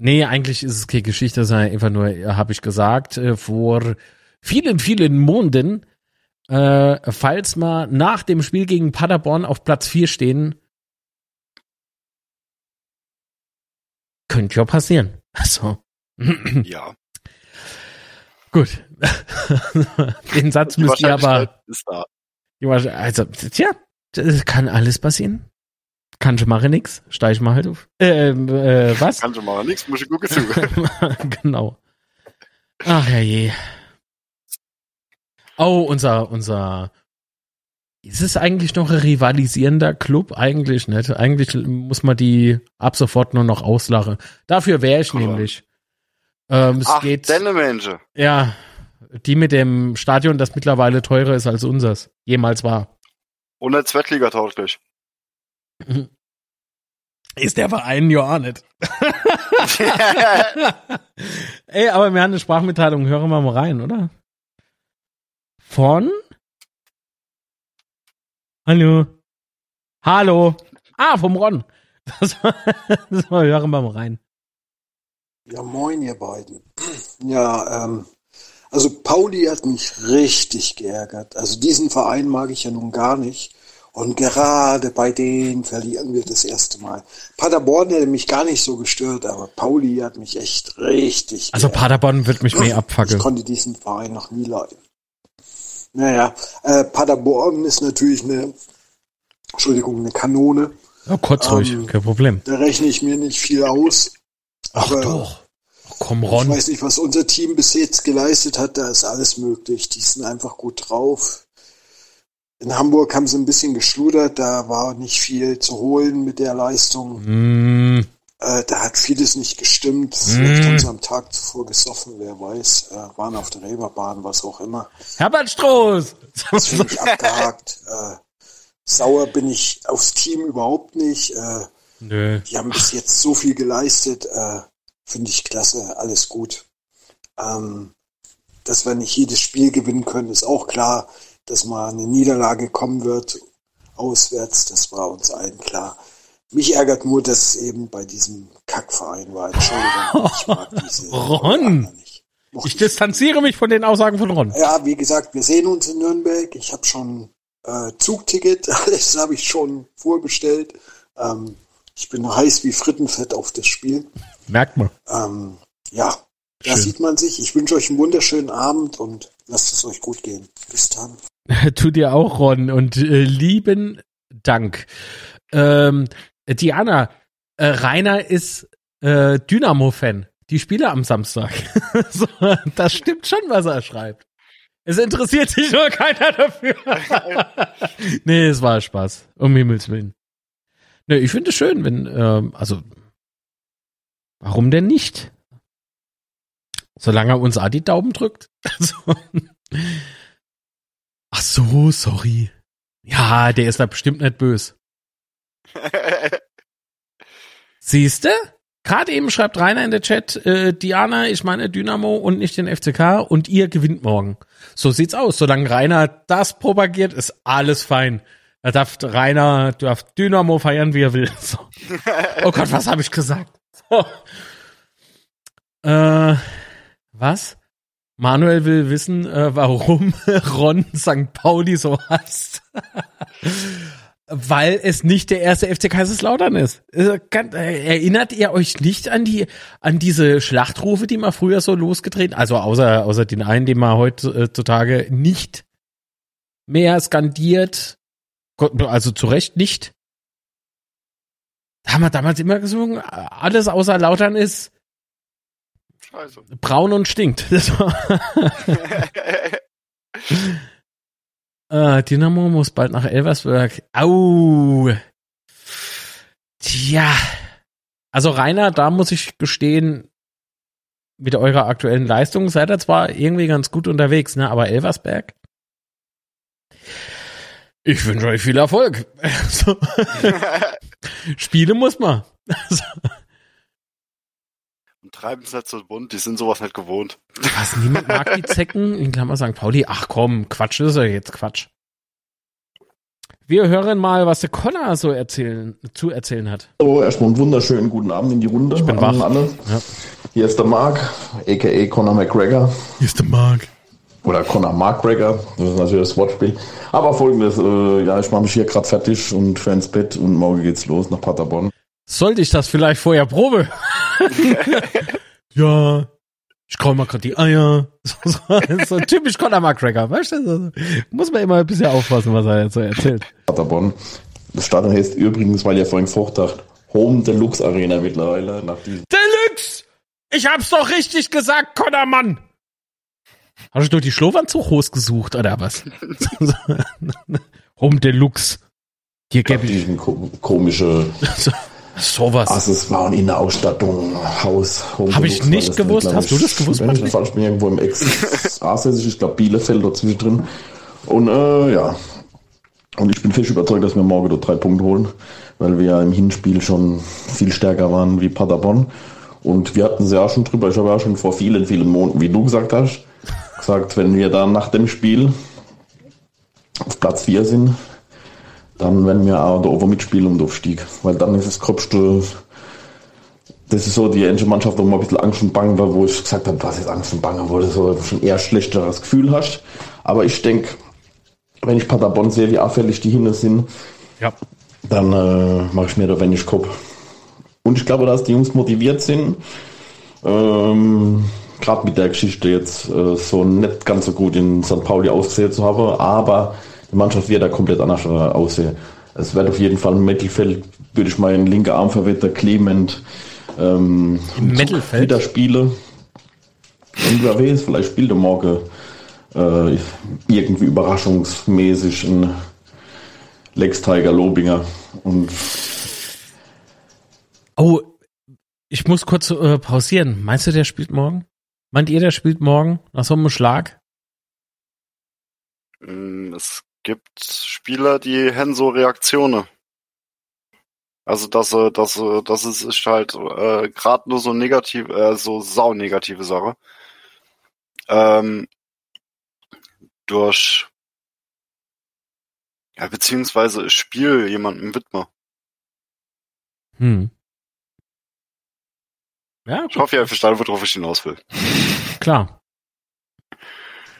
Nee, eigentlich ist es keine Geschichte, sondern einfach nur, äh, habe ich gesagt, äh, vor vielen, vielen Monaten, äh, falls wir nach dem Spiel gegen Paderborn auf Platz 4 stehen, könnte ja passieren. (laughs) Also. Ja. Gut. (laughs) Den Satz müsst ihr aber. Ist da. Also, tja, das kann alles passieren. Kann schon machen nix, steig mal halt auf. Äh, äh, was? Kann schon machen nix, muss ich gucken zu. (laughs) genau. Ach ja je. Oh, unser, unser, ist es eigentlich noch ein rivalisierender Club? Eigentlich nicht. Eigentlich muss man die ab sofort nur noch auslachen. Dafür wäre ich cool. nämlich. Ähm, es Ach, geht. Menschen. Ja, die mit dem Stadion, das mittlerweile teurer ist als unseres. Jemals war. Und der Zweitliga tauglich. (laughs) Ist der Verein ja auch nicht. (laughs) Ey, aber wir haben eine Sprachmitteilung. Hören wir mal rein, oder? Von? Hallo. Hallo. Ah, vom Ron. Das, war, (laughs) das war, hören wir mal rein. Ja, moin, ihr beiden. Ja, ähm, also Pauli hat mich richtig geärgert. Also diesen Verein mag ich ja nun gar nicht. Und gerade bei denen verlieren wir das erste Mal. Paderborn hätte mich gar nicht so gestört, aber Pauli hat mich echt richtig. Also geärgert. Paderborn wird mich mehr abfackeln. Ich konnte diesen Verein noch nie leiden. Naja, äh, Paderborn ist natürlich eine, Entschuldigung, eine Kanone. Ja, kurz ruhig, ähm, kein Problem. Da rechne ich mir nicht viel aus. Ach aber doch. Komm, Ron. Ich weiß nicht, was unser Team bis jetzt geleistet hat. Da ist alles möglich. Die sind einfach gut drauf. In Hamburg haben sie ein bisschen geschludert. Da war nicht viel zu holen mit der Leistung. Mm. Äh, da hat vieles nicht gestimmt. Vielleicht mm. haben sie am Tag zuvor gesoffen, wer weiß. Äh, waren auf der Reeperbahn, was auch immer. Herbert Stroß! Das finde ich abgehakt. (laughs) Äh, sauer bin ich aufs Team überhaupt nicht. Äh, Nö. Die haben bis jetzt so viel geleistet. Äh, Finde ich klasse, alles gut. Ähm, dass wir nicht jedes Spiel gewinnen können, ist auch klar. Dass mal eine Niederlage kommen wird, auswärts, das war uns allen klar. Mich ärgert nur, dass es eben bei diesem Kackverein war. Entschuldigung, (laughs) ich mag diese Ron! Nicht. Ich distanziere mich von den Aussagen von Ron. Ja, wie gesagt, wir sehen uns in Nürnberg. Ich habe schon äh, Zugticket, (laughs) alles habe ich schon vorbestellt. Ähm, ich bin heiß wie Frittenfett auf das Spiel. Merkt man. Ähm, ja, da Schön. sieht man sich. Ich wünsche euch einen wunderschönen Abend und lasst es euch gut gehen. Bis dann. (laughs) Tut dir auch, Ron. Und äh, lieben Dank. Ähm, Diana, äh, Rainer ist äh, Dynamo-Fan. die Spiele am Samstag. (laughs) so, das stimmt schon, was er schreibt. Es interessiert sich nur keiner dafür. (laughs) nee, es war Spaß. Um Himmels Willen. Nee, ich finde es schön, wenn, ähm, also, warum denn nicht? Solange er uns auch die Daumen drückt. Also, ach so, sorry. Ja, der ist da bestimmt nicht böse. (laughs) Siehste? Gerade eben schreibt Rainer in der Chat, äh, Diana, ich meine Dynamo und nicht den FCK und ihr gewinnt morgen. So sieht's aus. Solange Rainer das propagiert, ist alles fein. Er darf Rainer, darf Dynamo feiern, wie er will. (laughs) So. Oh Gott, was habe ich gesagt? So. Äh, was? Manuel will wissen, äh, warum (laughs) Ron St. Pauli so heißt. Weil es nicht der erste FC Kaiserslautern ist. Äh, erinnert ihr euch nicht an die, an diese Schlachtrufe, die man früher so losgetreten, also außer, außer den einen, den man heutzutage nicht mehr skandiert, also zu Recht nicht. Da haben wir damals immer gesungen, alles außer Lautern ist Scheiße. braun und stinkt. (laughs) Äh, (laughs) Dynamo muss bald nach Elversberg. Au. Tja. Also Rainer, da muss ich gestehen, mit eurer aktuellen Leistung seid ihr zwar irgendwie ganz gut unterwegs, ne? Aber Elversberg? Ich wünsche euch viel Erfolg. (laughs) So. Spiele muss man. So. Und treiben es nicht so bunt, die sind sowas nicht gewohnt. Was, niemand mag die Zecken? In Klammer St. Pauli. Ach komm, Quatsch, ist ja jetzt Quatsch. Wir hören mal, was der Connor so erzählen, zu erzählen hat. So, erstmal einen wunderschönen guten Abend in die Runde. Ich bin wach. Alle. Ja. Hier ist der Mark, a.k.a. Conor McGregor. Hier ist der Mark. Oder Conor McGregor, das ist natürlich das Wortspiel. Aber folgendes, äh, ja, ich mache mich hier gerade fertig und fahre ins Bett und morgen geht's los nach Paderborn. Sollte ich das vielleicht vorher Probe? (laughs) ja, ich kaue mal gerade die Eier. (laughs) So, so, so typisch Conor McGregor, weißt du? Muss man immer ein bisschen aufpassen, was er jetzt so erzählt. Paderborn. Das Stadion heißt übrigens, weil ihr vorhin vorgedacht, Home Deluxe Arena mittlerweile. Nach diesem Deluxe! Ich hab's doch richtig gesagt, Conor Mann! Hast du durch die Schlowernzughose gesucht, oder was? (laughs) Home Deluxe. Hier gäbe ich. Ko komische. Sowas. Accessoires in der Ausstattung, Haus, Home Habe ich nicht gewusst. Nicht, Hast du das gewusst? Wenn ich falsch bin, irgendwo im Ex (laughs) ich glaube Bielefeld dazwischen drin. Und äh, ja. Und ich bin fest überzeugt, dass wir morgen dort drei Punkte holen, weil wir ja im Hinspiel schon viel stärker waren wie Paderborn. Und wir hatten es ja auch schon drüber, ich habe ja schon vor vielen, vielen Monaten, wie du gesagt hast, gesagt, wenn wir dann nach dem Spiel auf Platz 4 sind, dann werden wir auch da oben mitspielen den Aufstieg. Weil dann ist das gröbste, das ist so die engine Mannschaft, wo man ein bisschen Angst und Bangen war, wo ich gesagt habe, was ist Angst und Bangen, wo du so schon eher schlechteres Gefühl hast. Aber ich denke, wenn ich Paderborn sehe, wie auffällig die hinten sind, ja. dann äh, mache ich mir da wenig Kopf. Und ich glaube, dass die Jungs motiviert sind. Ähm, Gerade mit der Geschichte jetzt äh, so nicht ganz so gut in St. Pauli ausgesehen zu haben, aber die Mannschaft wird da komplett anders aussehen. Es wird auf jeden Fall im Mittelfeld, würde ich meinen linker Arm verwetter, Clement, ähm, Mittelfeld? wieder spiele. Und wer weiß, vielleicht spielt er morgen äh, irgendwie überraschungsmäßig ein Lex Tiger Lobinger. Und oh, ich muss kurz äh, pausieren. Meinst du, der spielt morgen? Meint ihr, der spielt morgen nach so einem Schlag? Mm, es gibt Spieler, die haben so Reaktionen. Also das, das, das ist, ist halt äh, gerade nur so negativ, äh, so sau negative Sache. Ähm, durch ja, beziehungsweise Spiel jemandem widme. Hm. Ja, ich hoffe, ihr verstanden, worauf ich hinaus will. Klar.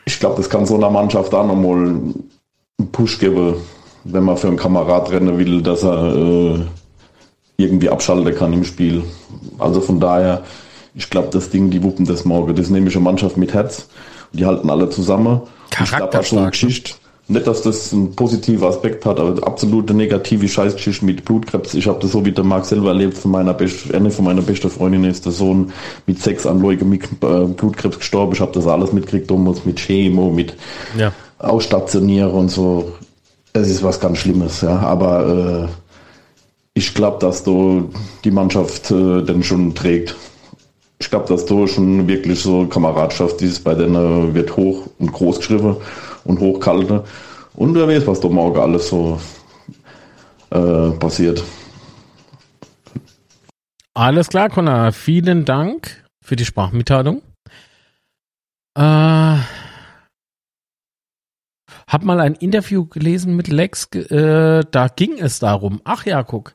Ich glaube, das kann so einer Mannschaft auch nochmal einen Push geben, wenn man für einen Kamerad rennen will, dass er äh, irgendwie abschalten kann im Spiel. Also von daher, ich glaube, das Ding, die wuppen das morgen. Das ist nämlich eine Mannschaft mit Herz. Die halten alle zusammen. Charakterstark. Ich glaube, so Geschichte, nicht, dass das einen positiven Aspekt hat, aber absolute negative Scheißgeschichte mit Blutkrebs. Ich habe das so wie der Marc selber erlebt. Von meiner best, eine von meiner besten Freundinnen ist der Sohn mit sechs an Leukämie, äh, Blutkrebs gestorben. Ich habe das alles mitgekriegt, damals mit Chemo, mit ja. Ausstationieren und so. Es ist was ganz Schlimmes, ja. Aber äh, ich glaube, dass du die Mannschaft äh, dann schon trägt. Ich glaube, dass du schon wirklich so Kameradschaft ist, bei denen wird hoch und groß geschrieben und hochgehalten. Und wer weiß, was da morgen alles so äh, passiert. Alles klar, Connor. Vielen Dank für die Sprachmitteilung. Äh, hab mal ein Interview gelesen mit Lex, äh, da ging es darum. Ach ja, guck.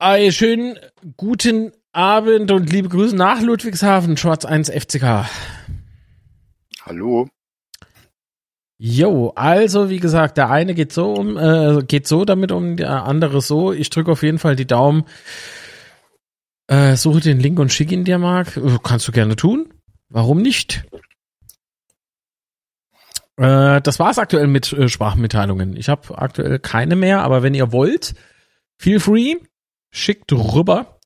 Einen schönen guten Abend und liebe Grüße nach Ludwigshafen, Schwarz 1 FCK. Hallo. Jo, also wie gesagt, der eine geht so um, äh, geht so damit um, der andere so. Ich drücke auf jeden Fall die Daumen. Äh, suche den Link und schick ihn dir, Marc. Äh, kannst du gerne tun. Warum nicht? Äh, das war's aktuell mit äh, Sprachmitteilungen. Ich habe aktuell keine mehr, aber wenn ihr wollt, feel free, schickt rüber.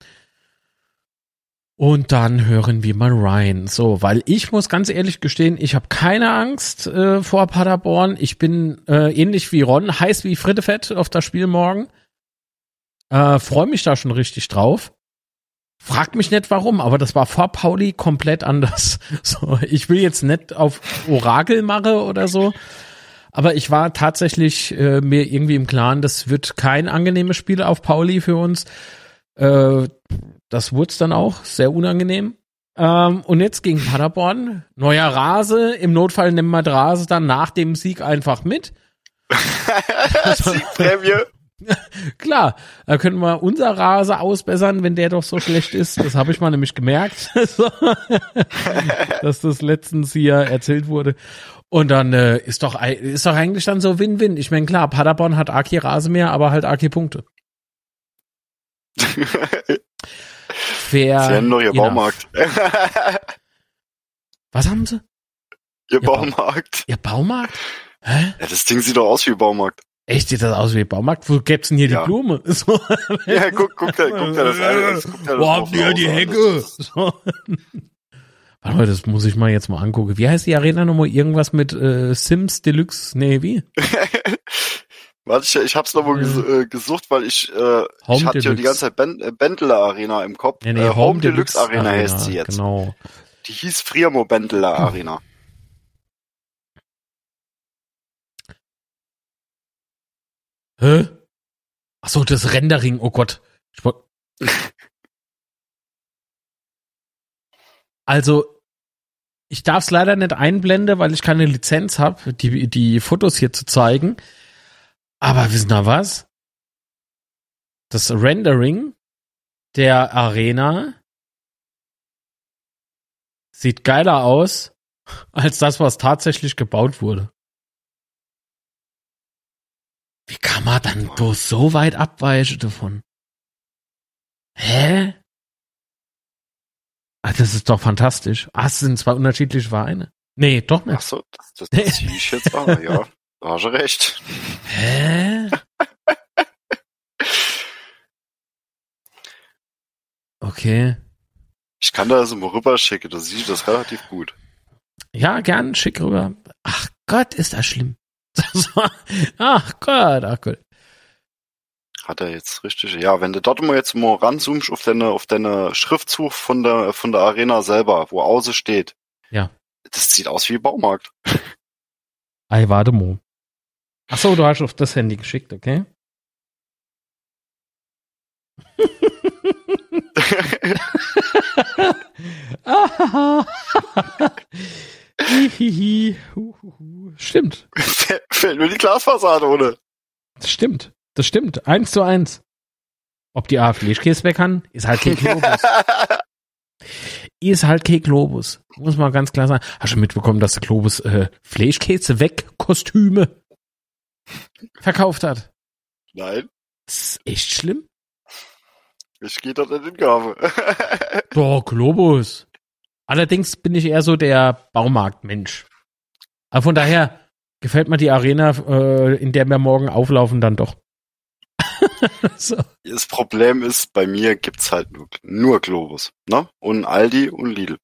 Und dann hören wir mal rein. So, weil ich muss ganz ehrlich gestehen, ich habe keine Angst äh, vor Paderborn. Ich bin äh, ähnlich wie Ron, heiß wie Frittefett auf das Spiel morgen. Äh, Freue mich da schon richtig drauf. Fragt mich nicht warum, aber das war vor Pauli komplett anders. (laughs) So, ich will jetzt nicht auf Orakel mache oder so. Aber ich war tatsächlich äh, mir irgendwie im Klaren, das wird kein angenehmes Spiel auf Pauli für uns. Äh, das wurde dann auch sehr unangenehm. Ähm, und jetzt gegen Paderborn, neuer Rase, im Notfall nehmen wir Rase dann nach dem Sieg einfach mit. (laughs) Siegprämie. (laughs) Klar, da können wir unser Rase ausbessern, wenn der doch so schlecht ist. Das habe ich mal nämlich gemerkt, (laughs) dass das letztens hier erzählt wurde. Und dann äh, ist doch ist doch eigentlich dann so Win-Win. Ich meine, klar, Paderborn hat Aki Rasenmäher, aber halt Aki Punkte. (laughs) Fair. Sie haben noch ihr Baumarkt. Was haben sie? Ihr, ihr Baumarkt. Ihr Baumarkt? Hä? Ja, das Ding sieht doch aus wie Baumarkt. Echt, sieht das aus wie Baumarkt? Wo gibt's denn hier ja. die Blume? (laughs) So. Ja, guck, guck, da, guck da das an. (laughs) Wo habt ihr die Hecke? So. Warte mal, das muss ich mal jetzt mal angucken. Wie heißt die Arena nochmal? Irgendwas mit äh, Sims Deluxe? Nee, wie? (laughs) Warte, ich, ich hab's nochmal ges äh, gesucht, weil ich, äh, ich hatte ja die ganze Zeit ben äh, Bendler Arena im Kopf. Nee, nee, äh, Home, Home Deluxe, Deluxe Arena, Arena heißt sie jetzt. Genau. Die hieß Friamo Bendler. Arena. Hä? Ach so, das Rendering, oh Gott. Also, ich darf es leider nicht einblenden, weil ich keine Lizenz habe, die, die Fotos hier zu zeigen. Aber wissen Sie was? Das Rendering der Arena sieht geiler aus als das, was tatsächlich gebaut wurde. Wie kann man dann bloß so weit abweichen davon? Hä? Ah, das ist doch fantastisch. Ah, es sind zwei unterschiedliche Vereine. Nee, doch nicht. Ach so, das, das, das (laughs) sehe ich jetzt aber, ja. Da hast du recht. Hä? (laughs) Okay. Ich kann da also mal rüber schicken, da siehst du das relativ gut. Ja, gern, schick rüber. Ach Gott, ist das schlimm. Ach Gott, ach Gott. Hat er jetzt richtig. Ja, wenn du dort mal jetzt mal ranzoomst auf deine, auf deine Schriftzug von der, von der Arena selber, wo außen steht. Ja. Das sieht aus wie Baumarkt. (laughs) Ei, warte mal. Ach so, du hast auf das Handy geschickt, okay? (laughs) (laughs) Stimmt. (laughs) Fällt nur die Glasfassade, oder? Das stimmt. Das stimmt. Eins zu eins. Ob die A Fleischkäse weg kann, ist halt kein Globus. (laughs) ist halt kein Globus. Muss man ganz klar sagen. Hast du mitbekommen, dass der Globus äh, Fleischkäse weg Kostüme verkauft hat. Nein. Das ist echt schlimm. Ich gehe dort in den Gabe. Doch, Globus. Allerdings bin ich eher so der Baumarktmensch. Aber von daher gefällt mir die Arena, äh, in der wir morgen auflaufen, dann doch. (laughs) so. Das Problem ist, bei mir gibt's halt nur, nur Globus, ne? Und Aldi und Lidl.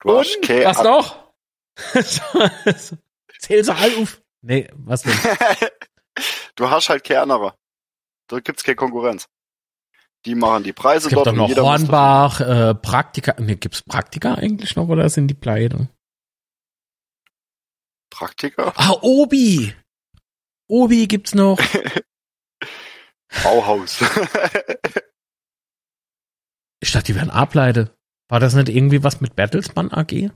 Du und, hast keine was doch? (laughs) Zähl sie alle auf. Nee, was denn? (laughs) du hast halt keine andere. Da gibt's keine Konkurrenz. Die machen die Preise es gibt dort. Doch noch Hornbach, äh, Praktika. Ne, gibt's Praktika eigentlich noch oder sind die pleite? Praktika? Ah, Obi! Obi gibt's noch. (laughs) Bauhaus. ich dachte, die wären Ableite. War das nicht irgendwie was mit Bertelsmann AG?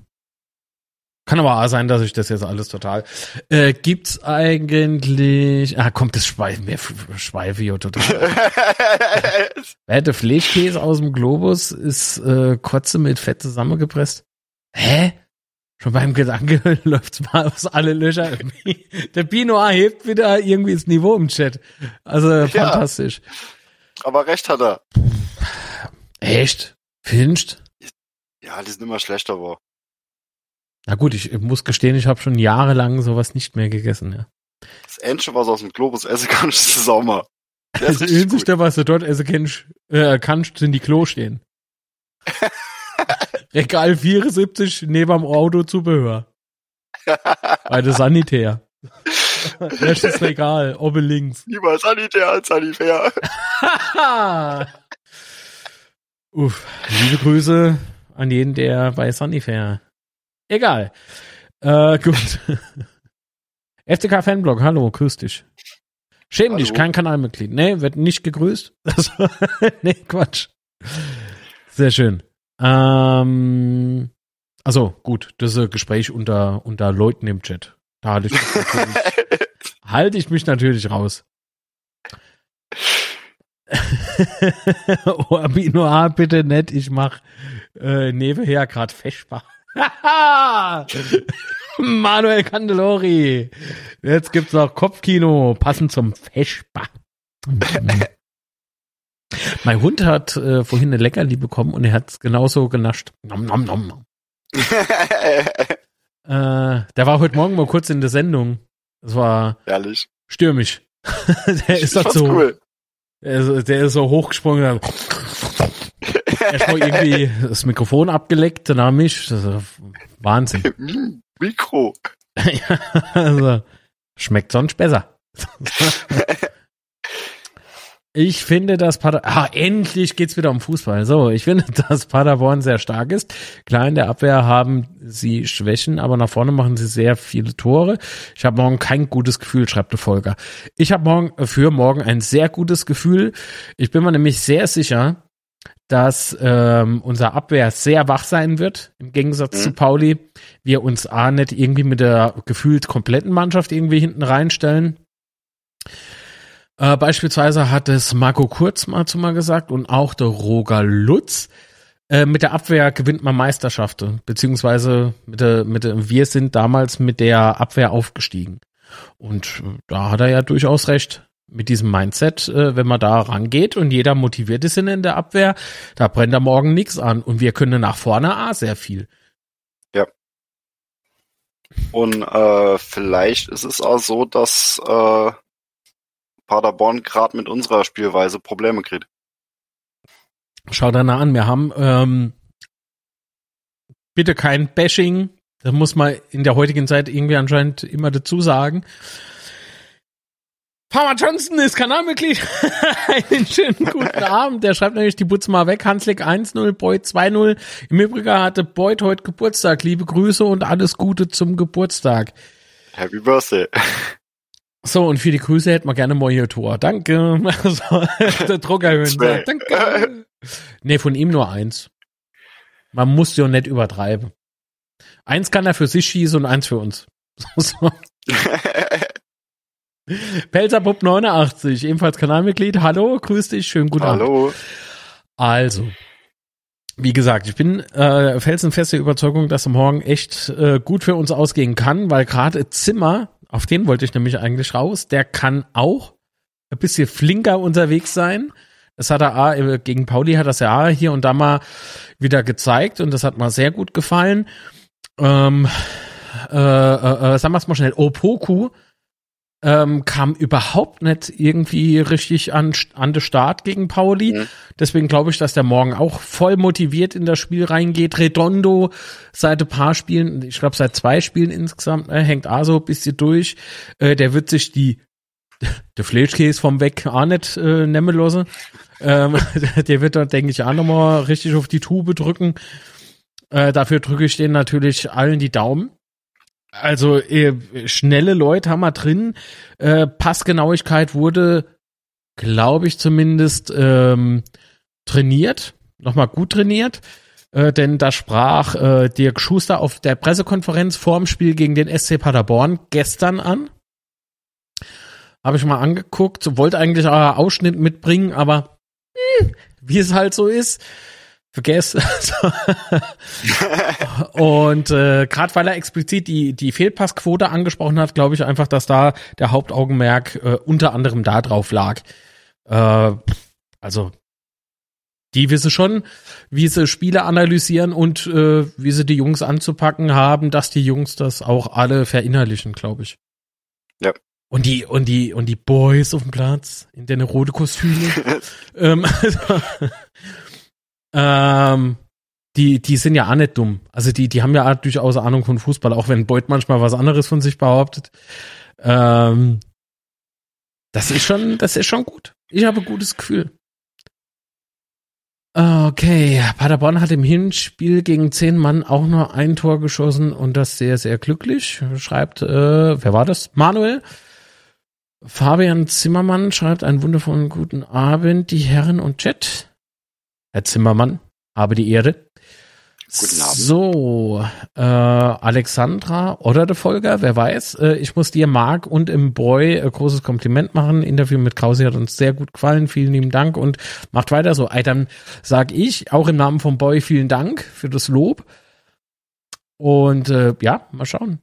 Kann aber auch sein, dass ich das jetzt alles total. Äh, gibt's eigentlich. Ah, kommt das Schweif, mehr Schweife hier total. (laughs) Werte Fleischkäse aus dem Globus ist äh, Kotze mit Fett zusammengepresst. Hä? Schon beim Gedanke (laughs) läuft's mal aus alle Löcher. (laughs) Der Pino hebt wieder irgendwie das Niveau im Chat. Also ja, fantastisch. Aber recht hat er. Echt? Findest? Ja, die sind immer schlechter, aber. Na gut, ich muss gestehen, ich habe schon jahrelang sowas nicht mehr gegessen, ja. Das Einzige, was aus dem Globus essen (laughs) kannst, ist Sommer. Das Einzige, was du dort essen kannst, äh, kannst sind die Klo stehen. (laughs) Regal 74 neben dem Autozubehör. Bei (laughs) der Sanitär. Rechtes Regal, oben links. Lieber Sanitär als Sanitär. Uff, liebe Grüße an jeden, der bei Sunnyfair Egal. Äh, gut. (laughs) FCK Fanblog, hallo, grüß dich. Schäm dich, kein Kanalmitglied. Nee, wird nicht gegrüßt. (laughs) nee, Quatsch. Sehr schön. Ähm, also gut, das ist ein Gespräch unter, unter Leuten im Chat. Da halte ich, (laughs) halte ich mich natürlich raus. oh, Abino, bitte nett, ich mach äh, nebenher grad Feschbach. (laughs) Manuel Candelori. Jetzt gibt's noch Kopfkino, passend zum Feschbach. (laughs) mein Hund hat äh, vorhin eine Leckerli bekommen und er hat's genauso genascht. Nom, nom, nom, nom. (laughs) äh, der war heute Morgen mal kurz in der Sendung. Das war Ehrlich? stürmisch. der ist doch so. Cool. Der ist so hochgesprungen erstmal irgendwie das Mikrofon abgeleckt, dann haben mich. Wahnsinn. (laughs) Mikro. ja, (laughs) also, schmeckt sonst besser. (laughs) Ich finde, dass Paderborn, ah, endlich geht's wieder um Fußball. So, ich finde, dass Paderborn sehr stark ist. Klar, in der Abwehr haben sie Schwächen, aber nach vorne machen sie sehr viele Tore. Ich habe morgen kein gutes Gefühl, schreibt der Volker. Ich habe morgen für morgen ein sehr gutes Gefühl. Ich bin mir nämlich sehr sicher, dass ähm, unser Abwehr sehr wach sein wird, im Gegensatz mhm. zu Pauli. Wir uns A nicht irgendwie mit der gefühlt kompletten Mannschaft irgendwie hinten reinstellen. Äh, beispielsweise hat es Marco Kurz mal zu mal gesagt und auch der Roger Lutz. Äh, mit der Abwehr gewinnt man Meisterschaften, beziehungsweise mit der, mit der, wir sind damals mit der Abwehr aufgestiegen. Und äh, da hat er ja durchaus recht mit diesem Mindset, äh, wenn man da rangeht und jeder motiviert ist in der Abwehr, da brennt da morgen nichts an und wir können nach vorne A sehr viel. Ja. Und äh, vielleicht ist es auch so, dass äh, Paderborn gerade mit unserer Spielweise Probleme kriegt. Schau da nah an, wir haben ähm, bitte kein Bashing, das muss man in der heutigen Zeit irgendwie anscheinend immer dazu sagen. Palmer Johnson ist Kanalmitglied. (laughs) Einen schönen guten Abend. Der schreibt nämlich die Butz mal weg. Hanslik 1-0, Boyd 2-0. Im Übrigen hatte Boyd heute Geburtstag. Liebe Grüße und alles Gute zum Geburtstag. Happy Birthday. So, und für die Grüße hätten wir gerne Monitor. Danke. (laughs) Also, der Druck erhöhen. Danke. Nee, von ihm nur eins. Man muss ja nicht übertreiben. Eins kann er für sich schießen und eins für uns. (laughs) So. Pelzerpup 89, ebenfalls Kanalmitglied. Hallo, grüß dich, schönen guten Hallo. Abend. Hallo. Also, wie gesagt, ich bin äh, felsenfeste Überzeugung, dass morgen echt äh, gut für uns ausgehen kann, weil gerade Zimmer, auf den wollte ich nämlich eigentlich raus, der kann auch ein bisschen flinker unterwegs sein. Das hat er A, äh, gegen Pauli hat das ja hier und da mal wieder gezeigt und das hat mal sehr gut gefallen. Ähm, äh, äh, sagen wir es mal schnell, Opoku ähm, kam überhaupt nicht irgendwie richtig an, an den Start gegen Pauli. Mhm. Deswegen glaube ich, dass der morgen auch voll motiviert in das Spiel reingeht. Redondo seit ein paar Spielen, ich glaube seit zwei Spielen insgesamt, äh, hängt so ein bisschen durch. Äh, der wird sich die (laughs) der Fleischkäse vom Weg auch nicht äh, nehmen lassen. Ähm, (laughs) der wird da, denke ich, auch nochmal richtig auf die Tube drücken. Äh, dafür drücke ich denen natürlich allen die Daumen. Also äh, schnelle Leute haben wir drin. Äh, Passgenauigkeit wurde, glaube ich zumindest, ähm, trainiert. Nochmal gut trainiert. Äh, denn da sprach äh, Dirk Schuster auf der Pressekonferenz vorm Spiel gegen den SC Paderborn gestern an. Habe ich mal angeguckt, wollte eigentlich auch Ausschnitt mitbringen, aber hm, wie es halt so ist, vergesst. (laughs) und äh, gerade weil er explizit die die Fehlpassquote angesprochen hat, glaube ich einfach, dass da der Hauptaugenmerk äh, unter anderem da drauf lag. Äh, also die wissen schon, wie sie Spiele analysieren und äh, wie sie die Jungs anzupacken haben, dass die Jungs das auch alle verinnerlichen, glaube ich. Ja. Und die, und die, und die Boys auf dem Platz in den rote Kostüme. (laughs) ähm, also, ähm, die, die sind ja auch nicht dumm. Also die, die haben ja auch durchaus Ahnung von Fußball, auch wenn Beuth manchmal was anderes von sich behauptet. Ähm, das ist schon, das ist schon gut. Ich habe ein gutes Gefühl. Okay, Paderborn hat im Hinspiel gegen zehn Mann auch nur ein Tor geschossen und das sehr, sehr glücklich. Schreibt, äh, wer war das? Manuel. Fabian Zimmermann schreibt einen wundervollen guten Abend, die Herren und Chat. Herr Zimmermann, habe die Ehre. Guten Abend. So, äh, Alexandra oder der Folger, wer weiß. Äh, ich muss dir, Marc und im Boy äh, großes Kompliment machen. Interview mit Krause hat uns sehr gut gefallen. Vielen lieben Dank und macht weiter so. Ey, dann sag ich auch im Namen vom Boy vielen Dank für das Lob. Und äh, ja, mal schauen,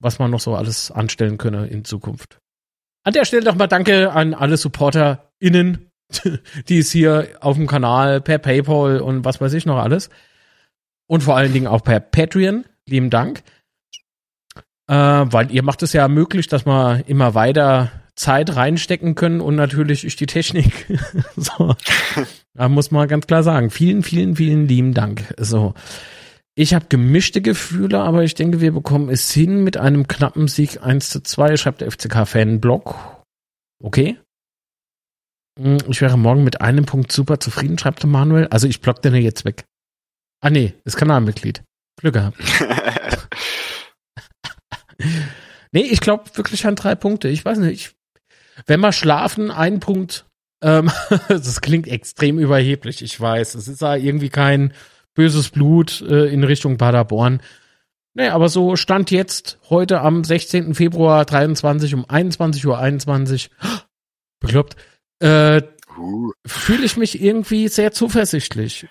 was man noch so alles anstellen könne in Zukunft. An der Stelle nochmal Danke an alle SupporterInnen, die es hier auf dem Kanal per PayPal und was weiß ich noch alles. Und vor allen Dingen auch per Patreon. Lieben Dank. Äh, weil ihr macht es ja möglich, dass wir immer weiter Zeit reinstecken können und natürlich ist die Technik. (laughs) so. Da muss man ganz klar sagen. Vielen, vielen, vielen lieben Dank. So. Ich habe gemischte Gefühle, aber ich denke, wir bekommen es hin mit einem knappen Sieg 1 zu 2, schreibt der FCK-Fan-Blog. Okay. Hm, ich wäre morgen mit einem Punkt super zufrieden, schreibt der Manuel. Also ich block den jetzt weg. Ah nee, ist Kanalmitglied. Glück gehabt. (laughs) nee, ich glaube wirklich an drei Punkte. Ich weiß nicht, ich, wenn wir schlafen, ein Punkt. Ähm, (laughs) das klingt extrem überheblich, ich weiß. Es ist da irgendwie kein böses Blut äh, in Richtung Paderborn. Nee, aber so stand jetzt heute am 16. Februar 23 um 21 Uhr 21. (gasps) Bekloppt. Äh, uh. Fühle ich mich irgendwie sehr zuversichtlich.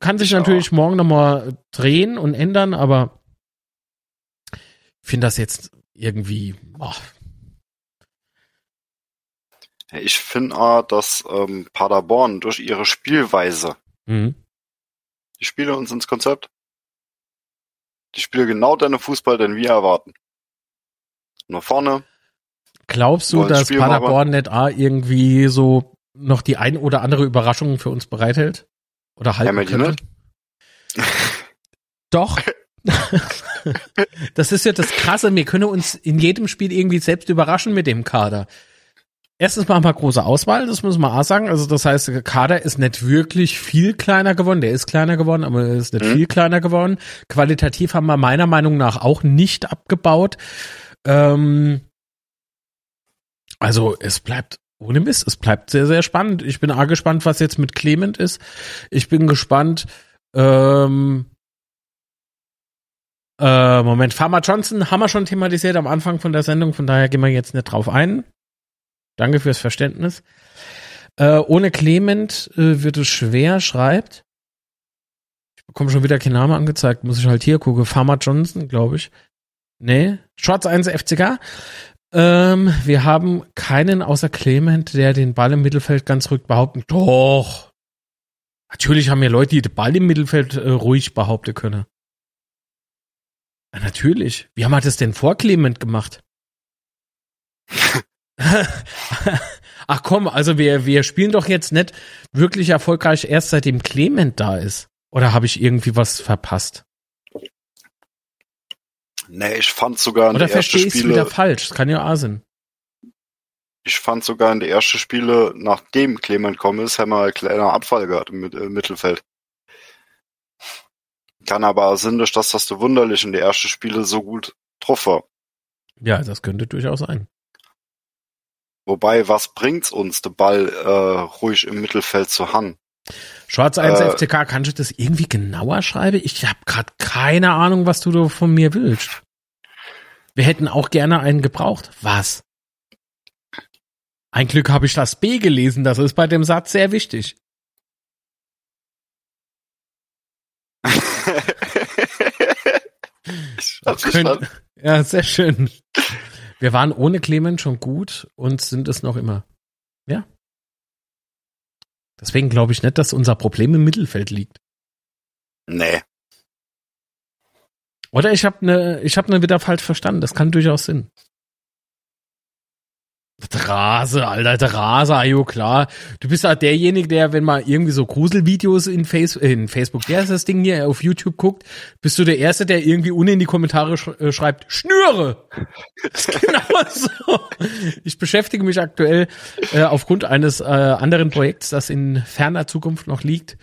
Kann sich ich natürlich morgen nochmal drehen und ändern, aber ich finde das jetzt irgendwie. Oh. Ich finde auch, dass ähm, Paderborn durch ihre Spielweise mhm. Die spielen uns ins Konzept. Die spielen genau deine Fußball, den wir erwarten. Nach vorne. Glaubst du, dass Paderborn nicht A irgendwie so noch die ein oder andere Überraschung für uns bereithält? Oder halten ja, könnte? (laughs) Doch. (laughs) das ist ja das Krasse. Wir können uns in jedem Spiel irgendwie selbst überraschen mit dem Kader erstens mal ein paar große Auswahl, das muss man auch sagen. Also das heißt, der Kader ist nicht wirklich viel kleiner geworden. Der ist kleiner geworden, aber er ist nicht mhm. viel kleiner geworden. Qualitativ haben wir meiner Meinung nach auch nicht abgebaut. Ähm, also es bleibt ohne Mist, es bleibt sehr, sehr spannend. Ich bin auch gespannt, was jetzt mit Clement ist. Ich bin gespannt, ähm, äh, Moment, Farmer Johnson haben wir schon thematisiert am Anfang von der Sendung, von daher gehen wir jetzt nicht drauf ein. Danke fürs Verständnis. Äh, ohne Clement äh, wird es schwer, schreibt. Ich bekomme schon wieder keinen Namen angezeigt, muss ich halt hier gucken. Farmer Johnson, glaube ich. Nee, Schwarz 1 FCK. Ähm, wir haben keinen außer Clement, der den Ball im Mittelfeld ganz ruhig behaupten. Doch. Natürlich haben wir Leute, die den Ball im Mittelfeld äh, ruhig behaupten können. Natürlich. Wie haben wir das denn vor Clement gemacht? (laughs) Ach komm, also wir, wir spielen doch jetzt nicht wirklich erfolgreich erst seitdem Clement da ist. Oder habe ich irgendwie was verpasst? Nee, ich fand sogar in Oder der ersten Spiele, wieder falsch? Das kann ja auch sein. ich fand sogar in der ersten Spiele, nachdem Clement gekommen ist, haben wir einen kleinen Abfall gehabt im, im Mittelfeld. Kann aber auch sein, dass das du wunderlich in der ersten Spiele so gut drauf war. Ja, das könnte durchaus sein. Wobei, was bringt's uns, den Ball äh, ruhig im Mittelfeld zu haben? Schwarz 1 Äh, FCK, kannst du das irgendwie genauer schreiben? Ich habe gerade keine Ahnung, was du von mir willst. Wir hätten auch gerne einen gebraucht. Was? Ein Glück habe ich das B gelesen, das ist bei dem Satz sehr wichtig. (laughs) verstanden. ja, sehr schön. Wir waren ohne Clement schon gut und sind es noch immer. Ja. Deswegen glaube ich nicht, dass unser Problem im Mittelfeld liegt. Nee. Oder ich habe ne, ich habe ne wieder falsch verstanden. Das kann durchaus Sinn. Drase, Alter, Drase, ajo, klar. Du bist halt derjenige, der, wenn mal irgendwie so Gruselvideos in, Face in Facebook, der ist das Ding hier auf YouTube guckt, bist du der Erste, der irgendwie unten in die Kommentare sch äh, schreibt, Schnüre! Genau (laughs) so. Ich beschäftige mich aktuell äh, aufgrund eines äh, anderen Projekts, das in ferner Zukunft noch liegt,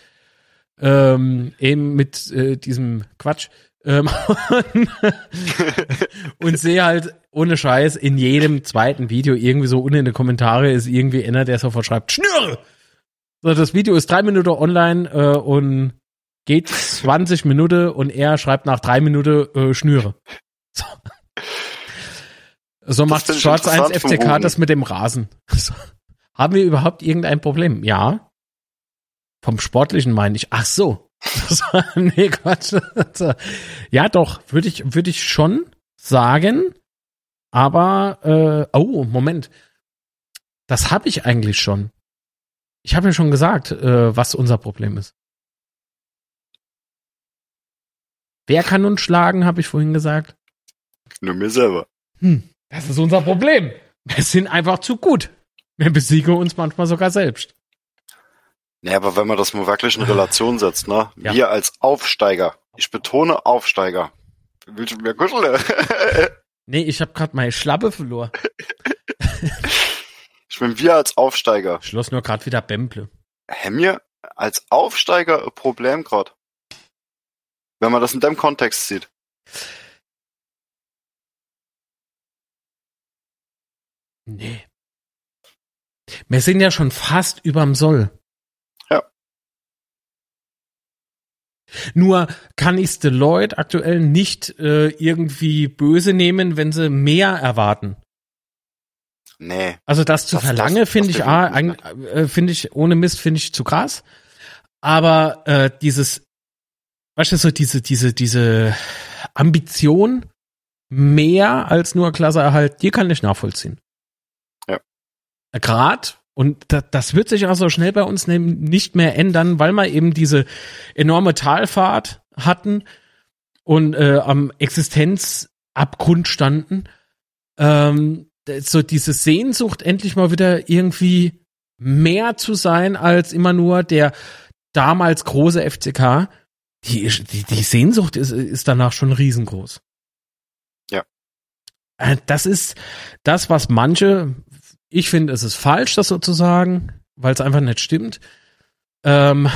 ähm, eben mit äh, diesem Quatsch. Ähm, (laughs) und sehe halt ohne Scheiß in jedem zweiten Video irgendwie so unten in den Kommentare ist irgendwie einer, der sofort schreibt, Schnüre! So, das Video ist drei Minuten online äh, und geht 20 Minuten und er schreibt nach drei Minuten äh, Schnüre. So, so macht Shorts 1 interessant vom FCK das mit dem Rasen. So. Haben wir überhaupt irgendein Problem? Ja. Vom Sportlichen meine ich. Ach so. So, (laughs) nee, Quatsch. Ja, doch, würde ich, würde ich schon sagen. Aber, äh, oh, Moment. Das habe ich eigentlich schon. Ich habe ja schon gesagt, äh, was unser Problem ist. Wer kann uns schlagen, habe ich vorhin gesagt. Nur mir selber. Hm, das ist unser Problem. Wir sind einfach zu gut. Wir besiegen uns manchmal sogar selbst. Nee, aber wenn man das mal wirklich in Relation setzt, ne? (laughs) Ja. Wir als Aufsteiger, ich betone Aufsteiger. Willst du mir kuscheln? (laughs) Nee, ich habe gerade meine Schlappe verloren. ich bin wir als Aufsteiger. Schloss nur gerade wieder Bemple. Haben wir als Aufsteiger ein Problem gerade? Wenn man das in dem Kontext sieht. Nee. Wir sind ja schon fast überm Soll. Ja. Nur kann ich Deloitte aktuell nicht äh, irgendwie böse nehmen, wenn sie mehr erwarten. Nee. Also das zu Das- verlangen, das- finde ich, ah, äh, finde ich, ohne Mist, finde ich zu krass. Aber äh, dieses, weißt du, so diese, diese, diese Ambition mehr als nur Klasseerhalt, die kann ich nachvollziehen. Ja. Gerade, und da, das wird sich auch so schnell bei uns nicht mehr ändern, weil wir eben diese enorme Talfahrt hatten und äh, am Existenzabgrund standen. Ähm, so diese Sehnsucht, endlich mal wieder irgendwie mehr zu sein als immer nur der damals große FCK. Die, die, die Sehnsucht ist, ist danach schon riesengroß. Ja. Äh, Das ist das, was manche, ich finde, es ist falsch, das so zu sagen, weil es einfach nicht stimmt. Ähm,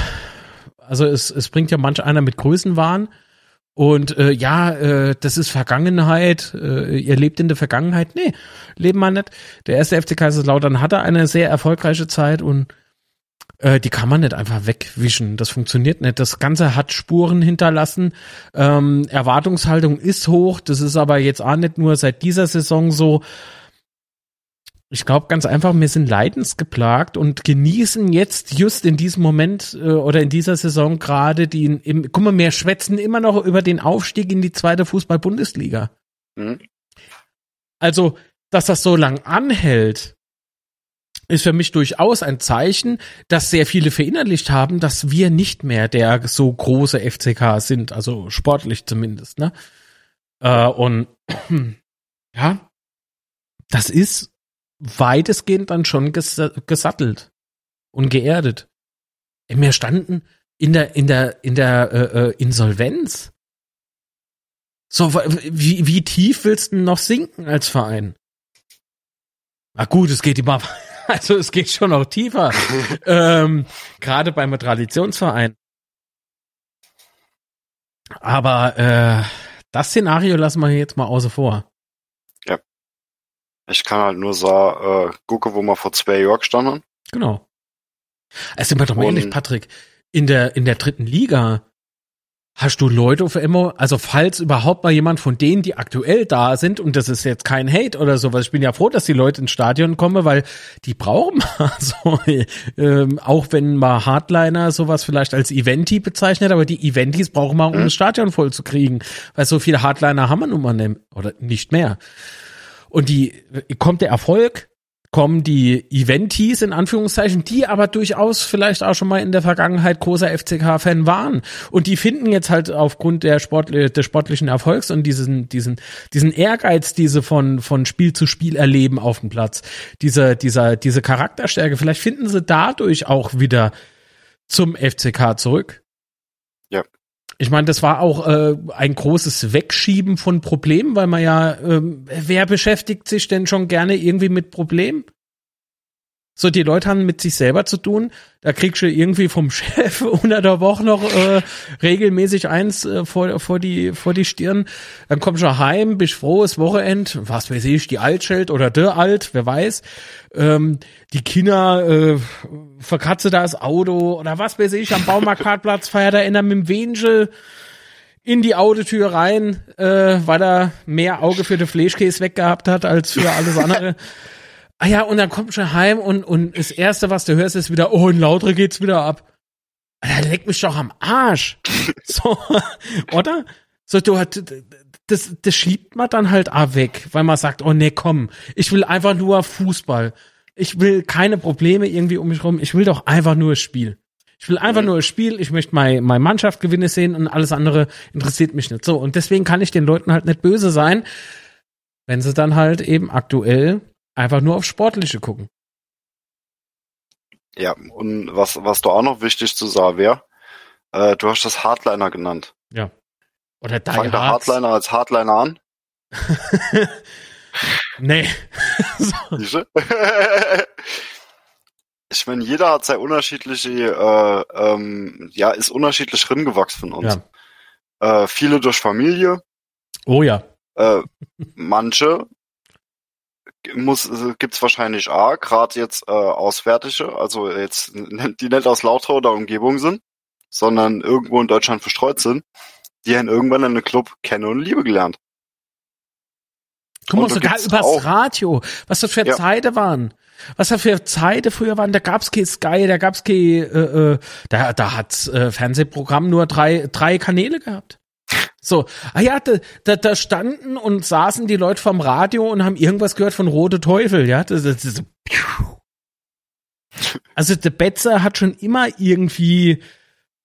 also es, es bringt ja manch einer mit Größenwahn. Und äh, ja, äh, das ist Vergangenheit, äh, ihr lebt in der Vergangenheit. Nee, leben wir nicht. Der erste FC Kaiserslautern hatte eine sehr erfolgreiche Zeit und äh, die kann man nicht einfach wegwischen. Das funktioniert nicht. Das Ganze hat Spuren hinterlassen. Ähm, Erwartungshaltung ist hoch. Das ist aber jetzt auch nicht nur seit dieser Saison so. Ich glaube ganz einfach, wir sind leidensgeplagt und genießen jetzt just in diesem Moment äh, oder in dieser Saison gerade die, im, guck mal, wir schwätzen immer noch über den Aufstieg in die zweite Fußball-Bundesliga. Mhm. Also, dass das so lang anhält, ist für mich durchaus ein Zeichen, dass sehr viele verinnerlicht haben, dass wir nicht mehr der so große FCK sind, also sportlich zumindest, ne? Äh, und (clears throat) ja, das ist weitestgehend dann schon ges gesattelt und geerdet. Wir standen in der in der in der äh, äh Insolvenz. So wie wie tief willst du noch sinken als Verein? Na gut, es geht immer (laughs) also es geht schon noch tiefer. (laughs) ähm, Gerade beim Traditionsverein. Aber äh, das Szenario lassen wir jetzt mal außer vor. Ich kann halt nur sagen, äh, gucke, wo wir vor zwei Jahren standen. Genau. Es sind wir doch mal ehrlich, Patrick, in der, in der dritten Liga, Hast du Leute auf immer, also falls überhaupt mal jemand von denen, die aktuell da sind, und das ist jetzt kein Hate oder sowas, ich bin ja froh, dass die Leute ins Stadion kommen, weil die brauchen mal (laughs) so, ähm, auch wenn mal Hardliner sowas vielleicht als Eventi bezeichnet, aber die Eventis brauchen wir, um mhm. das Stadion voll zu kriegen, weil so viele Hardliner haben wir nun mal nicht, oder nicht mehr. Und die, kommt der Erfolg, kommen die Eventies in Anführungszeichen, die aber durchaus vielleicht auch schon mal in der Vergangenheit großer FCK-Fan waren. Und die finden jetzt halt aufgrund der Sport, des sportlichen Erfolgs und diesen, diesen, diesen Ehrgeiz, diese von, von Spiel zu Spiel erleben auf dem Platz, diese, dieser, diese Charakterstärke, vielleicht finden sie dadurch auch wieder zum FCK zurück. Ja. Ich meine, das war auch äh, ein großes Wegschieben von Problemen, weil man ja, ähm, wer beschäftigt sich denn schon gerne irgendwie mit Problemen? So, die Leute haben mit sich selber zu tun. Da kriegst du irgendwie vom (laughs) Chef unter der Woche noch äh, regelmäßig eins äh, vor, vor, die, vor die Stirn. Dann kommst du heim, bist frohes Wochenend, was weiß ich, die Altschild oder der Alt, wer weiß. Ähm, die Kinder äh, verkratze da das Auto oder was weiß ich, am Baumarktparkplatz feiert er in mit dem Wengel in die Autotür rein, äh, weil er mehr Auge für den Fleischkäse weggehabt hat als für alles andere. (laughs) Ah ja, und dann kommt schon heim und, und das Erste, was du hörst, ist wieder, oh, in Lautre geht's wieder ab. Da leck mich doch am Arsch. (laughs) So, oder? So, du das, das schiebt man dann halt auch weg, weil man sagt, oh nee, komm, ich will einfach nur Fußball. Ich will keine Probleme irgendwie um mich rum. Ich will doch einfach nur das Spiel. Ich will einfach mhm. nur das Spiel. Ich möchte meine, meine Mannschaft gewinne sehen und alles andere interessiert mich nicht. So. Und deswegen kann ich den Leuten halt nicht böse sein, wenn sie dann halt eben aktuell einfach nur auf Sportliche gucken. Ja, und was, was du auch noch wichtig zu sagen wäre, äh, du hast das Hardliner genannt. Ja. Oder Die Fang der Hardliner als Hardliner an? (laughs) nee. (laughs) (laughs) ich meine, jeder hat sehr unterschiedliche, äh, ähm, ja, ist unterschiedlich ringewachsen von uns. Ja. Äh, viele durch Familie. Oh ja. Äh, manche muss äh, gibt's wahrscheinlich A, gerade jetzt äh, auswärtige, also jetzt die nicht aus Lauter oder Umgebung sind, sondern irgendwo in Deutschland verstreut sind, die haben irgendwann in einem Club kennen und Liebe gelernt. Guck mal, sogar übers auch. Radio, was das für ja. Zeiten waren. Was da für Zeiten früher waren, da gab's kein Sky, da gab's kein, äh, äh, da, da hat's äh, Fernsehprogramm nur drei, drei Kanäle gehabt. So, ah ja, da, da, da standen und saßen die Leute vom Radio und haben irgendwas gehört von Rote Teufel, ja. Das, das, das, (laughs) also der Betzer hat schon immer irgendwie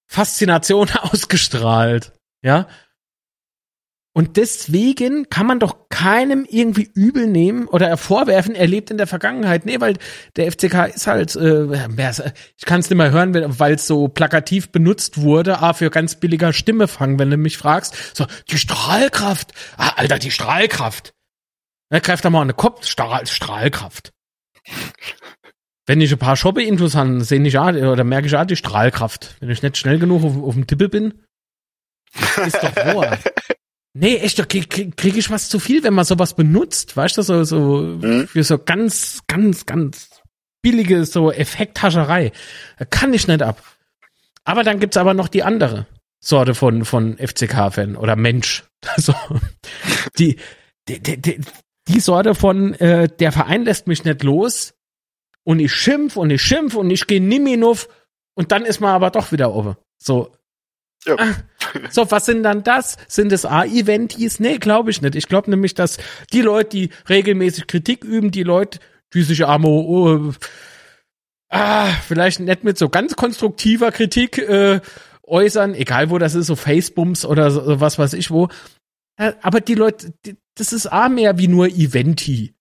Faszination (laughs) ausgestrahlt, ja. Und deswegen kann man doch keinem irgendwie übel nehmen oder vorwerfen, er lebt in der Vergangenheit. Nee, weil der FCK ist halt, äh, ich kann es nicht mehr hören, weil es so plakativ benutzt wurde, ah, für ganz billiger Stimme fangen, wenn du mich fragst. So, die Strahlkraft. Ah, Alter, die Strahlkraft. Ja, greift da mal eine Kopf, Strahl, Strahlkraft. Wenn ich ein paar Shoppe-Intos habe, sehe ich auch, oder merke ich auch die Strahlkraft. Wenn ich nicht schnell genug auf, auf dem Tippel bin. (laughs) Ist doch wahr. Nee, echt, da krieg, krieg, ich was zu viel, wenn man sowas benutzt, weißt du, so, so mhm. für so ganz, ganz, ganz billige so Effekthascherei. Kann ich nicht ab. Aber dann gibt's aber noch die andere Sorte von, von FCK-Fan oder Mensch. (laughs) So, die, die, die, die Sorte von, äh, der Verein lässt mich nicht los und ich schimpf und ich schimpf und ich gehe nimmer und dann ist man aber doch wieder oben. So, ja. Ah, so, was sind dann das? Sind es A-Eventis? Nee, glaube ich nicht. Ich glaube nämlich, dass die Leute, die regelmäßig Kritik üben, die Leute, die sich Amo, oh, ah, vielleicht nicht mit so ganz konstruktiver Kritik äh, äußern, egal wo das ist, so Facebooks oder so, was weiß ich wo, aber die Leute, die, das ist auch mehr wie nur Eventi.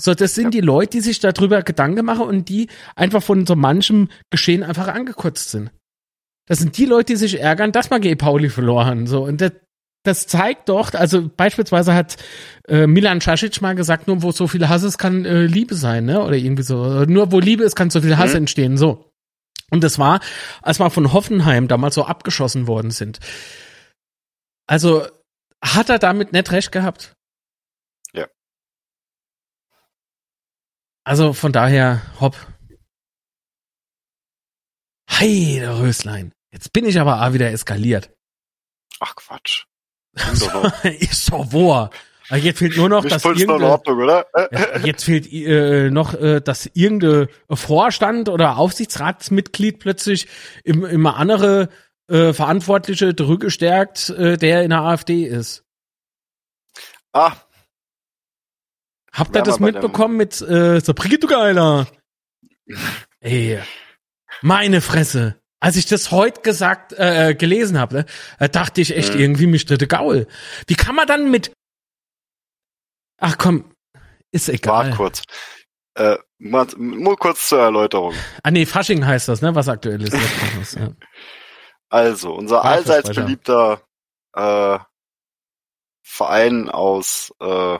So, das sind ja. die Leute, die sich darüber Gedanken machen und die einfach von so manchem Geschehen einfach angekotzt sind. Das sind die Leute, die sich ärgern, dass man G. Pauli verloren. So, und das, das zeigt doch, also beispielsweise hat äh, Milan Casic mal gesagt, nur wo so viel Hass ist, kann äh, Liebe sein, ne? Oder irgendwie so. Nur wo Liebe ist, kann so viel Hass mhm. entstehen. So. Und das war, als wir von Hoffenheim damals so abgeschossen worden sind. Also hat er damit nicht recht gehabt. Ja. Also von daher, hopp. Hey, der Röslein. Jetzt bin ich aber auch wieder eskaliert. Ach Quatsch. ist doch wahr. Jetzt fehlt nur noch, dass irgende, Ordnung, oder? Ja, jetzt fehlt äh, noch, äh, dass irgendein Vorstand oder Aufsichtsratsmitglied plötzlich im, immer andere äh, Verantwortliche zurückgestärkt, äh, der in der AfD ist. Ah. Habt ihr das mitbekommen mit äh, so Brigitte Geiler? (laughs) Ey, meine Fresse. Als ich das heute gesagt, äh, gelesen habe, ne, dachte ich echt mhm. irgendwie mich dritte Gaul. Wie kann man dann mit Ach komm, ist egal. Warte kurz. Äh, mal, nur kurz zur Erläuterung. Ah nee, Fasching heißt das, ne? Was aktuell ist. (laughs) ja. Also, unser Warte, allseits beliebter äh, Verein aus äh,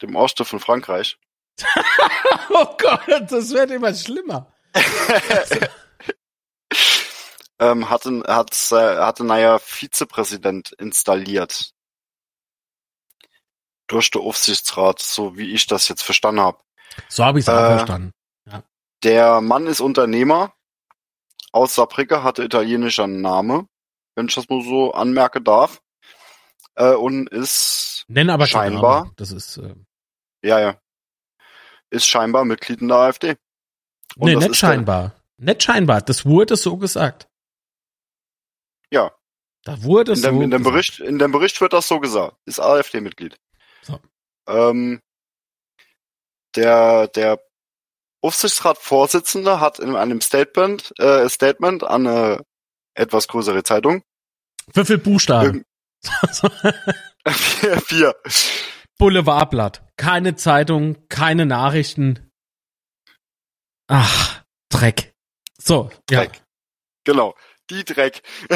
dem Osten von Frankreich. (laughs) oh Gott, das wird immer schlimmer. (laughs) ähm, hatte, hat, äh, hatte naja Vizepräsident installiert durch den Aufsichtsrat, so wie ich das jetzt verstanden habe. So habe ich es auch äh, verstanden. Ja. Der Mann ist Unternehmer aus Saarbrücke, hatte italienischer Name, wenn ich das mal so anmerken darf. Äh, und ist Nenn aber scheinbar. Das ist äh, ja ja. Ist scheinbar Mitglied in der AfD. Und nee, nicht scheinbar. Nicht scheinbar. Das wurde so gesagt. Ja. Da wurde in dem, so in dem Bericht, in dem Bericht wird das so gesagt. Ist AfD-Mitglied. So. Ähm, der, der Aufsichtsratsvorsitzende hat in einem Statement, äh, Statement an eine etwas größere Zeitung. Wie viel Buchstaben? vier, (laughs) (laughs) vier. Boulevardblatt. Keine Zeitung, keine Nachrichten. Ach, Dreck. So, Dreck. Ja. Genau. Die Dreck. (laughs)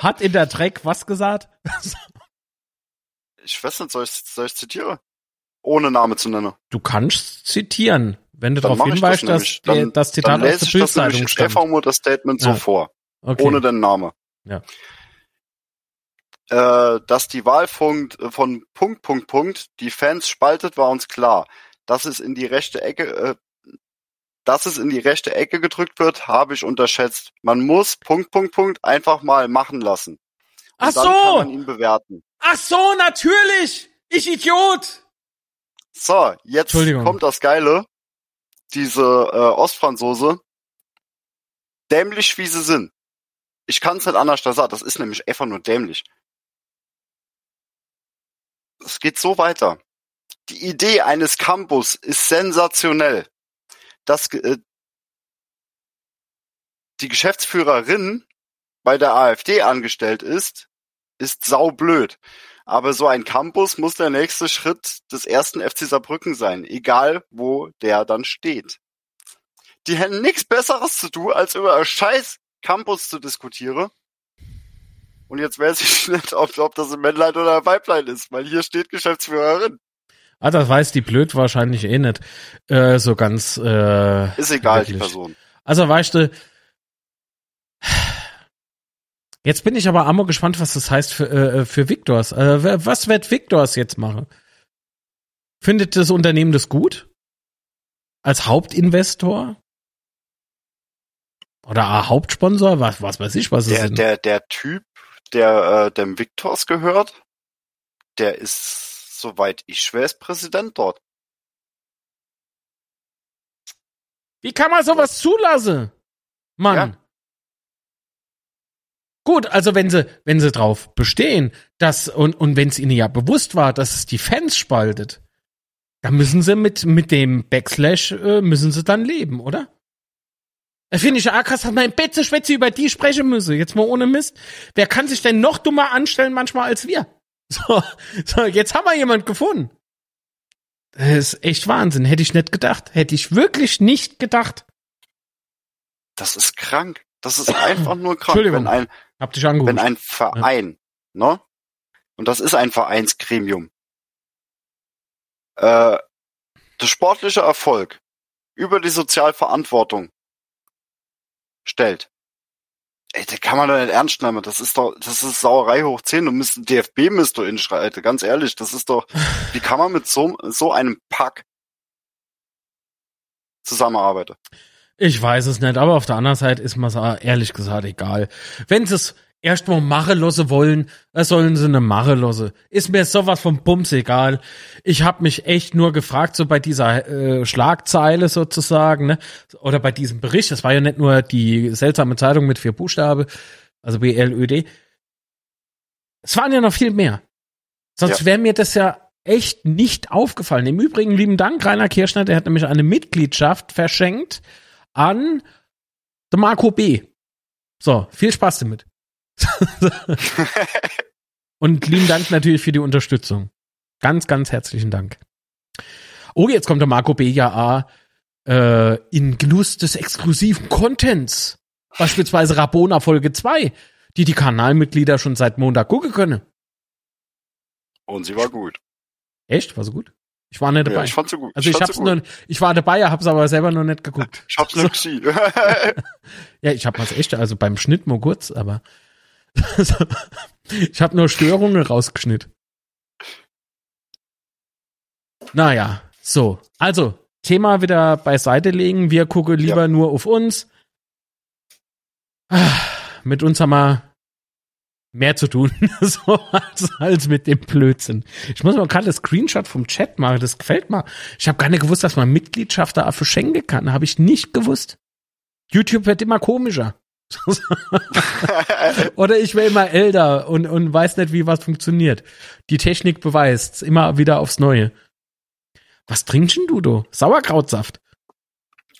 Hat in der Dreck was gesagt? ich weiß nicht, soll ich, soll ich zitieren? Ohne Name zu nennen. Du kannst zitieren, wenn du darauf hinweist, das dass dann, das Zitat dann lese aus der ich das Stefan das Statement ja. so vor. Okay. Ohne den Namen. Ja. Äh, dass die Wahl von, von Punkt, Punkt, Punkt die Fans spaltet, war uns klar. Dass es in die rechte Ecke, äh, dass es in die rechte Ecke gedrückt wird, habe ich unterschätzt. Man muss Punkt, Punkt, Punkt einfach mal machen lassen. Und Ach so! Dann kann man ihn bewerten. Ach so, natürlich! Ich Idiot! So, jetzt kommt das Geile. Diese äh, Ostfranzose, dämlich wie sie sind. Ich kann es nicht anders sagen. Das ist nämlich einfach nur dämlich. Es geht so weiter. Die Idee eines Campus ist sensationell. Das, äh, die Geschäftsführerin bei der AfD angestellt ist, ist saublöd. Aber so ein Campus muss der nächste Schritt des ersten FC Saarbrücken sein, egal wo der dann steht. Die hätten nichts Besseres zu tun, als über einen scheiß Campus zu diskutieren. Und jetzt weiß ich (laughs) nicht, ob, ob das ein Männlein oder ein Weiblein ist, weil hier steht Geschäftsführerin. Ah, das weiß die blöd wahrscheinlich eh nicht. Äh, so ganz. Äh, ist egal, wirklich. die Person. Also weißt du, Jetzt bin ich aber ammo gespannt, was das heißt für, äh, für Victors. Äh, was wird Victors jetzt machen? Findet das Unternehmen das gut? Als Hauptinvestor? Oder Hauptsponsor? Was, was weiß ich, was der, ist. Der, der Typ, der äh, dem Victors gehört, der ist, soweit ich weiß, Präsident dort. Wie kann man sowas zulassen? Mann. Ja. Gut, also wenn sie, wenn sie drauf bestehen, dass, und, und wenn es ihnen ja bewusst war, dass es die Fans spaltet, dann müssen sie mit, mit dem Backslash, äh, müssen sie dann leben, oder? Da finde ich ja krass, dass man im Bett Schwätze über die sprechen müsse. Jetzt mal ohne Mist. Wer kann sich denn noch dummer anstellen manchmal als wir? (laughs) So, so, jetzt haben wir jemand gefunden. Das ist echt Wahnsinn. Hätte ich nicht gedacht. Hätte ich wirklich nicht gedacht. Das ist krank. Das ist einfach nur krank. Entschuldigung. Wenn ein, Hab dich angerufen. wenn ein Verein, ne? Und das ist ein Vereinsgremium. Äh, der sportliche Erfolg über die Sozialverantwortung stellt. Ey, da kann man doch nicht ernst nehmen. Das ist doch, das ist Sauerei hoch 10. Du müsst, DFB müsst du inschreiten. Ganz ehrlich, das ist doch, (laughs) wie kann man mit so, so einem Pack zusammenarbeiten? Ich weiß es nicht, aber auf der anderen Seite ist mir ehrlich gesagt egal. Wenn es erstmal machen lassen wollen, dann sollen sie eine machen lassen. Ist mir sowas vom Bums egal. Ich habe mich echt nur gefragt, so bei dieser äh, Schlagzeile sozusagen, ne? oder bei diesem Bericht, das war ja nicht nur die seltsame Zeitung mit vier Buchstabe, also BLÖD. Es waren ja noch viel mehr. Sonst Ja. wäre mir das ja echt nicht aufgefallen. Im Übrigen, lieben Dank, Rainer Kirschner, der hat nämlich eine Mitgliedschaft verschenkt an Marco B. So, viel Spaß damit. (laughs) Und lieben Dank natürlich für die Unterstützung. Ganz, ganz herzlichen Dank. Oh, jetzt kommt der Marco B. ja äh, in Genuss des exklusiven Contents. Beispielsweise Rabona Folge 2, die die Kanalmitglieder schon seit Montag gucken können. Und sie war gut. Echt? War so gut? Ich war nicht dabei. Ja, ich fand sie gut. also ich, fand hab's sie gut. nur, ich war dabei, hab's aber selber noch nicht geguckt. Ich hab's nicht gesehen. (laughs) Ja, ich hab was echt, also beim Schnitt mal kurz, aber (laughs) ich habe nur Störungen rausgeschnitten. Naja, so. Also, Thema wieder beiseite legen. Wir gucken lieber Ja. nur auf uns. Ah, Mit uns haben wir mehr zu tun, (laughs) so als, als mit dem Blödsinn. Ich muss mal gerade das Screenshot vom Chat machen, das gefällt mir. Ich habe gar nicht gewusst, dass man Mitgliedschaft da für schenken kann. Habe ich nicht gewusst. YouTube wird immer komischer. (laughs) Oder ich wäre immer älter und, und weiß nicht, wie was funktioniert. Die Technik beweist immer wieder aufs Neue. Was trinkst denn du, du? Sauerkrautsaft.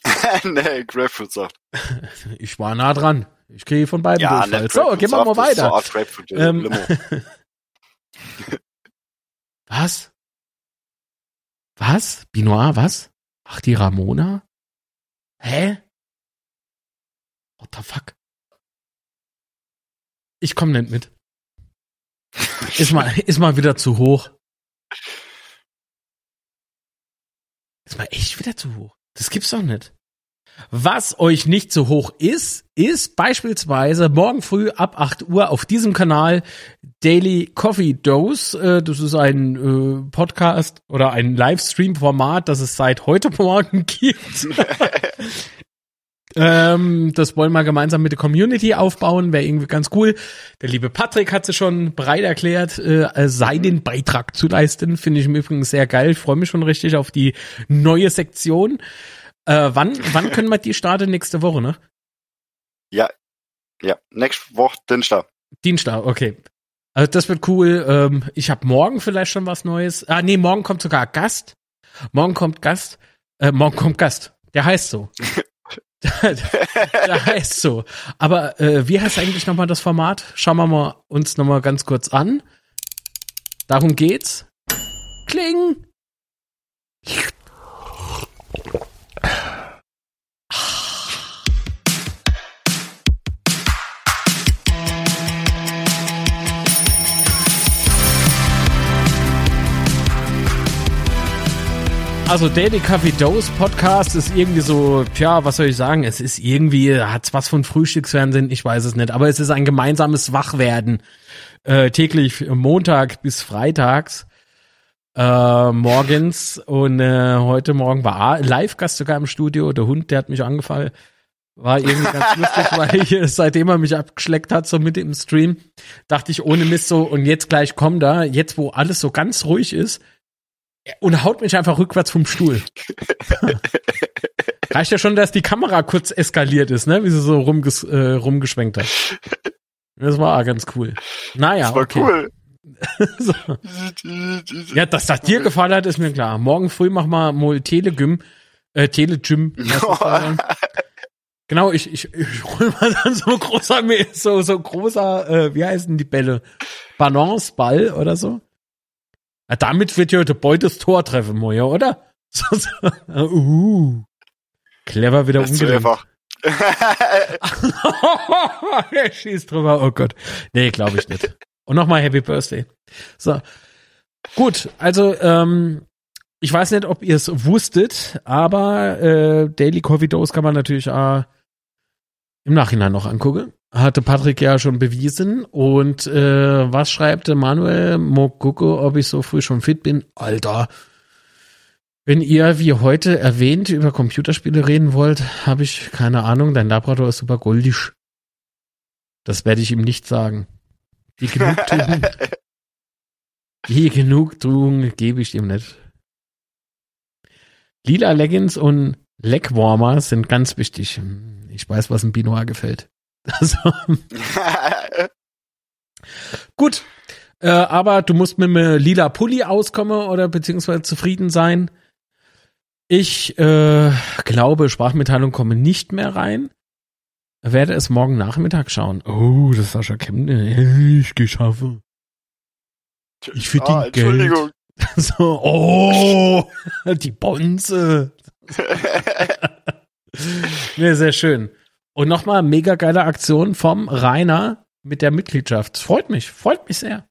(laughs) nee, Grapefruit-Saft. (laughs) Ich war nah dran. Ich kriege von beiden Ja, Durchfall. nicht So, gehen wir mal So weiter. Grapefruit äh, Ähm. Was? Was? Binoir, was? Ach, die Ramona? Hä? Ich komm nicht mit. Ist mal, ist mal wieder zu hoch. Ist mal echt wieder zu hoch. Das gibt's doch nicht. Was euch nicht so hoch ist, ist beispielsweise morgen früh ab 8 Uhr auf diesem Kanal Daily Coffee Dose. Äh, Das ist ein äh, Podcast oder ein Livestream-Format, das es seit heute (laughs) Morgen gibt. (laughs) ähm, das wollen wir gemeinsam mit der Community aufbauen, wäre irgendwie ganz cool. Der liebe Patrick hat sich schon bereit erklärt, äh, seinen Beitrag zu leisten. Finde ich im Übrigen sehr geil. Ich freue mich schon richtig auf die neue Sektion. Äh, wann, wann können wir die starten? Nächste Woche, ne? Ja, nächste Woche Dienstag. Dienstag, okay. Also das wird cool. Ähm, ich habe morgen vielleicht schon was Neues. Ah, nee, morgen kommt sogar Gast. Morgen kommt Gast. Äh, morgen kommt Gast. Der heißt so. (laughs) der, der heißt so. Aber äh, wie heißt eigentlich nochmal das Format? Schauen wir mal uns nochmal ganz kurz an. Darum geht's. Kling. Also Daily Coffee Dose Podcast ist irgendwie so, tja, was soll ich sagen? Es ist irgendwie, hat's was von Frühstücksfernsehen, ich weiß es nicht, aber es ist ein gemeinsames Wachwerden. Äh, täglich Montag bis Freitags äh, morgens und äh, heute Morgen war Live-Gast sogar im Studio, der Hund, der hat mich angefallen. War irgendwie ganz (laughs) lustig, weil ich, äh, seitdem er mich abgeschleckt hat, so mit im Stream, dachte ich ohne Mist so, und jetzt gleich kommt er, jetzt wo alles so ganz ruhig ist, und haut mich einfach rückwärts vom Stuhl. (laughs) Reicht ja schon, dass die Kamera kurz eskaliert ist, ne? Wie sie so rumges äh, rumgeschwenkt hat. Das war ganz cool. Naja, das war okay. cool. (laughs) so. Ja, dass das dir gefallen hat, ist mir klar. Morgen früh machen wir mal Telegym, äh, Telegym. (laughs) Genau, ich, ich, ich hol mal dann so großer, so, so großer, äh, wie heißen die Bälle? Balanceball oder so? Ja, damit wird ja der Boy das Tor treffen, Moja, oder? (laughs) So, so. Uh. Clever wieder umgedreht. er (laughs) schießt drüber, oh Gott. Nee, glaube ich nicht. Und nochmal Happy Birthday. So. Gut, also, ähm, ich weiß nicht, ob ihr es wusstet, aber äh, Daily Coffee Dose kann man natürlich äh, im Nachhinein noch angucken. Hatte Patrick ja schon bewiesen. Und äh, was schreibt Manuel Mokuko, ob ich so früh schon fit bin? Alter. Wenn ihr, wie heute erwähnt, über Computerspiele reden wollt, habe ich keine Ahnung. Dein Labrador ist super goldisch. Das werde ich ihm nicht sagen. Die Genugtuung, (laughs) die Genugtuung gebe ich ihm nicht. Lila Leggings und Legwarmer sind ganz wichtig. Ich weiß, was ein Binoir gefällt. Also. Gut. Äh, aber du musst mit einem lila Pulli auskommen oder beziehungsweise zufrieden sein. Ich äh, glaube, Sprachmitteilungen kommen nicht mehr rein. Werde es morgen Nachmittag schauen. Oh, das ist Sascha Kemne. Ich geschaffe. Ich verdiene ah, Geld. (laughs) So, oh, die Bonze. (laughs) nee, sehr schön. Und nochmal mega geile Aktion vom Rainer mit der Mitgliedschaft. Freut mich, freut mich sehr.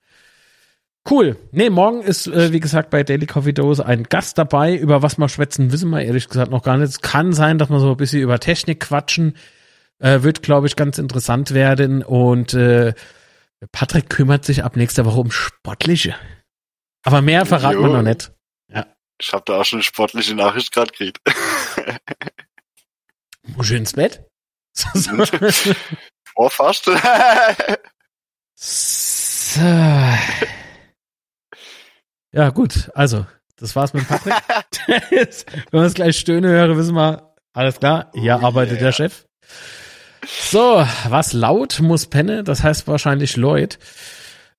Cool. Nee, morgen ist, äh, wie gesagt, bei Daily Coffee Dose ein Gast dabei. Über was wir schwätzen, wissen wir ehrlich gesagt noch gar nicht. Es kann sein, dass wir so ein bisschen über Technik quatschen. Äh, wird, glaube ich, ganz interessant werden. Und äh, Patrick kümmert sich ab nächster Woche um Sportliche. Aber mehr verraten wir noch nicht. Ja. Ich habe da auch schon eine sportliche Nachricht gerade gekriegt. (laughs) Muss ich ins Bett? (laughs) oh, fast. (laughs) so. Ja, gut. Also, das war's mit Patrick. (laughs) Wenn wir es gleich Stöhne hören, wissen wir, alles klar, hier oh, arbeitet yeah. der Chef. So, was laut muss Penne, das heißt wahrscheinlich Lloyd.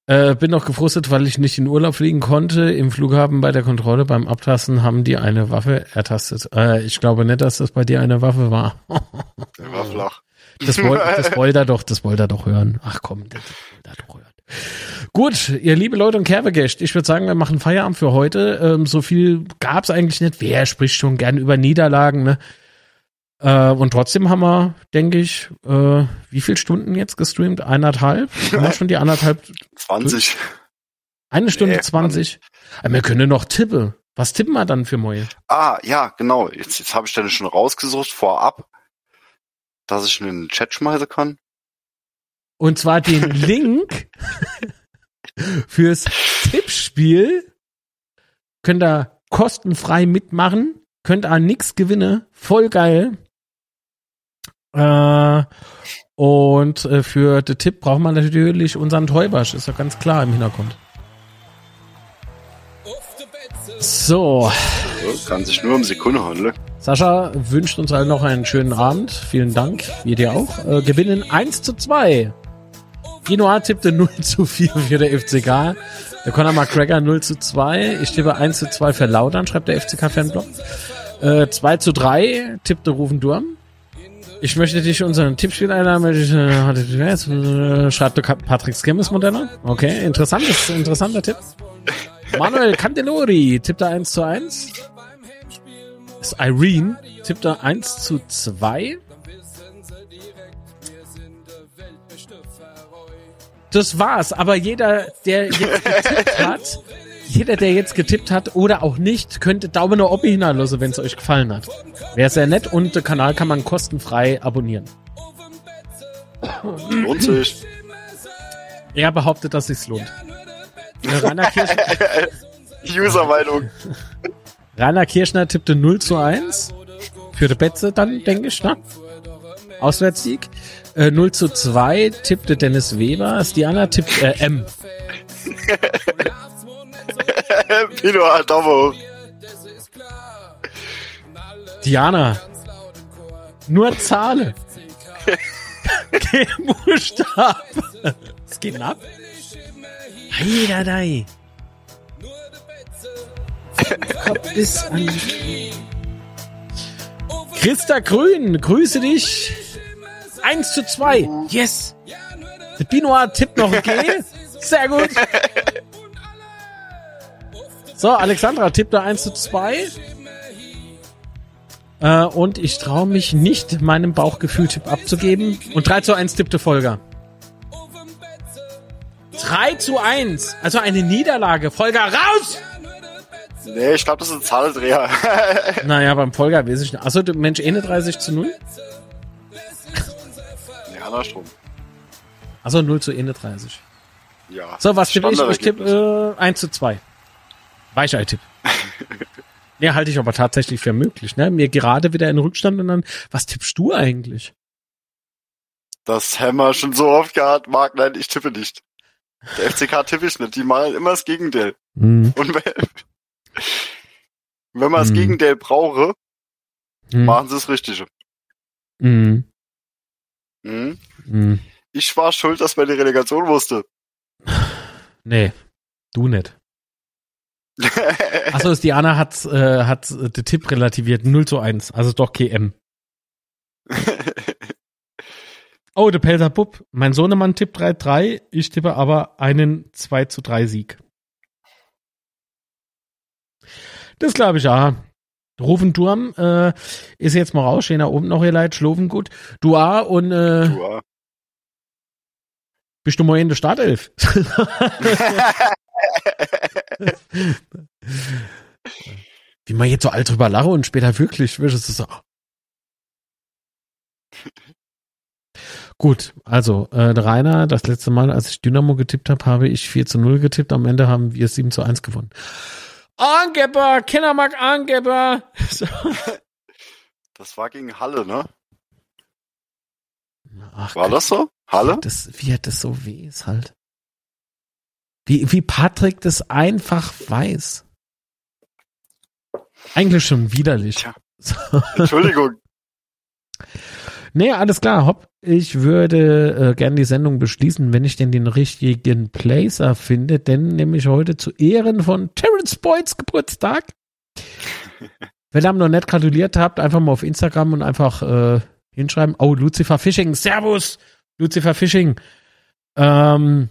Äh, bin noch gefrustet, weil ich nicht in Urlaub fliegen konnte. Im Flughafen bei der Kontrolle beim Abtasten haben die eine Waffe ertastet. Äh, ich glaube nicht, dass das bei dir eine Waffe war. (laughs) der war flach. Das, das (laughs) wollte er doch, das wollte er doch hören. Ach komm, das wollte er doch hören. Gut, ihr liebe Leute und Kerbegecht, ich würde sagen, wir machen Feierabend für heute. Ähm, so viel gab's eigentlich nicht. Wer spricht schon gern über Niederlagen, ne? Äh, und trotzdem haben wir, denke ich, äh, wie viele Stunden jetzt gestreamt? Eineinhalb? Haben wir (laughs) schon die anderthalb? 20. Eine Stunde nee, 20. Aber wir können noch tippen. Was tippen wir dann für Moje? Ah, ja, genau. Jetzt, jetzt habe ich dann schon rausgesucht vorab, dass ich in den Chat schmeißen kann. Und zwar den (laughs) Link fürs Tippspiel. Könnt ihr kostenfrei mitmachen. Könnt ihr nix gewinnen. Voll geil. Äh, und äh, für den Tipp braucht man natürlich unseren Täubersch, ist ja ganz klar im Hintergrund. So. so. Kann sich nur um Sekunde handeln. Sascha wünscht uns allen noch einen schönen Abend. Vielen Dank. Wir dir auch. Äh, gewinnen 1 zu 2. Ginoa tippte 0 (laughs) zu 4 für der FCK. Der Conor McGregor 0 zu 2. Ich tippe 1 zu 2 für Laudern, schreibt der FCK-Fanblog. Äh, 2 zu 3 tippte Rufen Durm. Ich möchte dich unseren Tippspiel einladen. Äh, schreibt Patrick Skemmes Modelle. Okay, interessantes, interessanter Tipp. Manuel Candelori tippte 1 zu 1. Ist Irene tippte 1 zu 2. Das war's. Aber jeder, der jetzt getippt hat, (laughs) jeder, der jetzt getippt hat oder auch nicht, könnte Daumen nach oben hineinlassen, wenn es euch gefallen hat. Wäre sehr nett und den Kanal kann man kostenfrei abonnieren. Lohnt sich. Er behauptet, dass sich's lohnt. Rainer Kirschner. (laughs) (laughs) User-Meinung. Rainer Kirschner tippte 0 zu 1. Für die Betze dann, denke ich, ne? Auswärtssieg. Äh, 0 zu 2 tippte Dennis Weber. Stiana tippt äh, M. (laughs) (laughs) Pino hoch. Diana. Nur Zahlen. (laughs) Kein Buchstaben. Es geht ab. Heiladei. Kopf bis an. Christa Grün, grüße dich. 1 zu 2. Yes. Der Binoir tippt noch G. (laughs) Sehr gut. So, Alexandra tippt da 1 zu 2. Äh, und ich traue mich nicht, meinem Bauchgefühl-Tipp abzugeben. Und 3 zu 1 tippte Folger. 3 zu 1. Also eine Niederlage. Folger raus! Nee, ich glaube, das ist ein Zahldreher. (laughs) naja, beim Folger weiß ich nicht. Achso, Mensch, eh 30 zu 0? Nee, andersrum. Achso, 0 zu 31. Ja. So, was tippe ich? Ich tippe äh, 1 zu 2. Weichei-Tipp. (laughs) ja, halte ich aber tatsächlich für möglich. Ne? Mir gerade wieder in Rückstand und dann, was tippst du eigentlich? Das Hammer schon so oft gehabt, Marc, nein, ich tippe nicht. Der FCK tippe ich nicht, die malen immer das Gegenteil. Hm. Und wenn, wenn man das Hm. Gegenteil brauche, Hm. machen sie das Richtige. Hm. Mhm. Hm. Ich war schuld, dass man die Relegation wusste. Nee, du nicht. Achso, ist Diana hat, äh, hat äh, den Tipp relativiert. 0 zu 1. Also doch KM. (laughs) Oh, der Pelzer Bub. Mein Sohnemann tippt 3-3. Ich tippe aber einen 2 zu 3 Sieg. Das glaube ich, ja. Rufenturm äh, ist jetzt mal raus. Stehen da oben noch ihr Leid. Schloven gut. Dua und äh, Ja. bist du mal in der Startelf? (laughs) (laughs) Wie man jetzt so alt drüber lache und später wirklich, wird es so. Gut, also äh, Rainer, das letzte Mal, als ich Dynamo getippt habe, habe ich 4 zu 0 getippt. Am Ende haben wir 7 zu 1 gewonnen. Angeber, Kindermark Angeber. (laughs) So. Das war gegen Halle, ne? Ach, War das so? Halle? Das, wie er das so weh ist halt. Wie, wie Patrick das einfach weiß. Eigentlich schon widerlich. Tja. Entschuldigung. (laughs) Nee, alles klar, hopp. Ich würde äh, gerne die Sendung beschließen, wenn ich denn den richtigen Placer finde, denn nämlich heute zu Ehren von Terence Boyds Geburtstag. (laughs) wenn ihr ihm noch nicht gratuliert habt, einfach mal auf Instagram und einfach äh, hinschreiben. Oh, Lucifer Fishing, Servus, Lucifer Fishing. Ähm,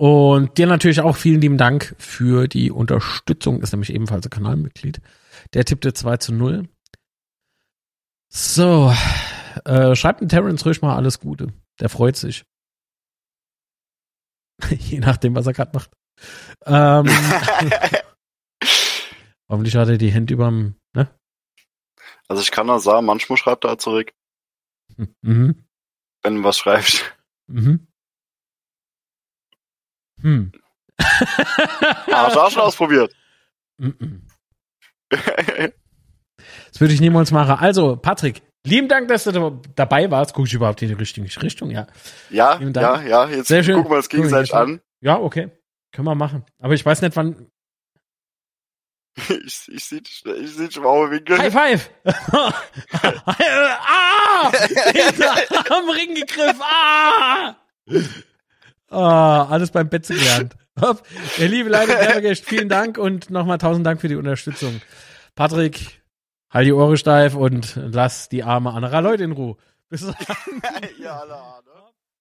und dir natürlich auch vielen lieben Dank für die Unterstützung, ist nämlich ebenfalls ein Kanalmitglied. Der tippte 2 zu 0. So, äh, schreibt dem Terence ruhig mal alles Gute. Der freut sich. (laughs) Je nachdem, was er gerade macht. Ähm, (laughs) hoffentlich hat er die Hände überm, ne? Also ich kann nur sagen, manchmal schreibt er zurück, Mhm. wenn du was schreibst. Mhm. Hm. Hast du auch schon ausprobiert? (laughs) Das würde ich niemals machen. Also, Patrick, lieben Dank, dass du da- dabei warst. Guck ich überhaupt in die richtige Richtung? Ja. Ja, ja, ja, jetzt Sehr schön. gucken wir uns gegenseitig an. Ja, okay. Können wir machen. Aber ich weiß nicht, wann. (laughs) Ich, ich sehe dich, ich seh dich im Augenwinkel. High five! (laughs) ah! Am Ring gegriffen! Ah! Ah, alles beim Betze gelernt. (laughs) Hopp. Der liebe Leiter Gerbergecht, vielen Dank und nochmal tausend Dank für die Unterstützung. Patrick, halt die Ohren steif und lass die arme anderer Leute in Ruhe. Bis dann. (laughs) ja, alle Ahnung.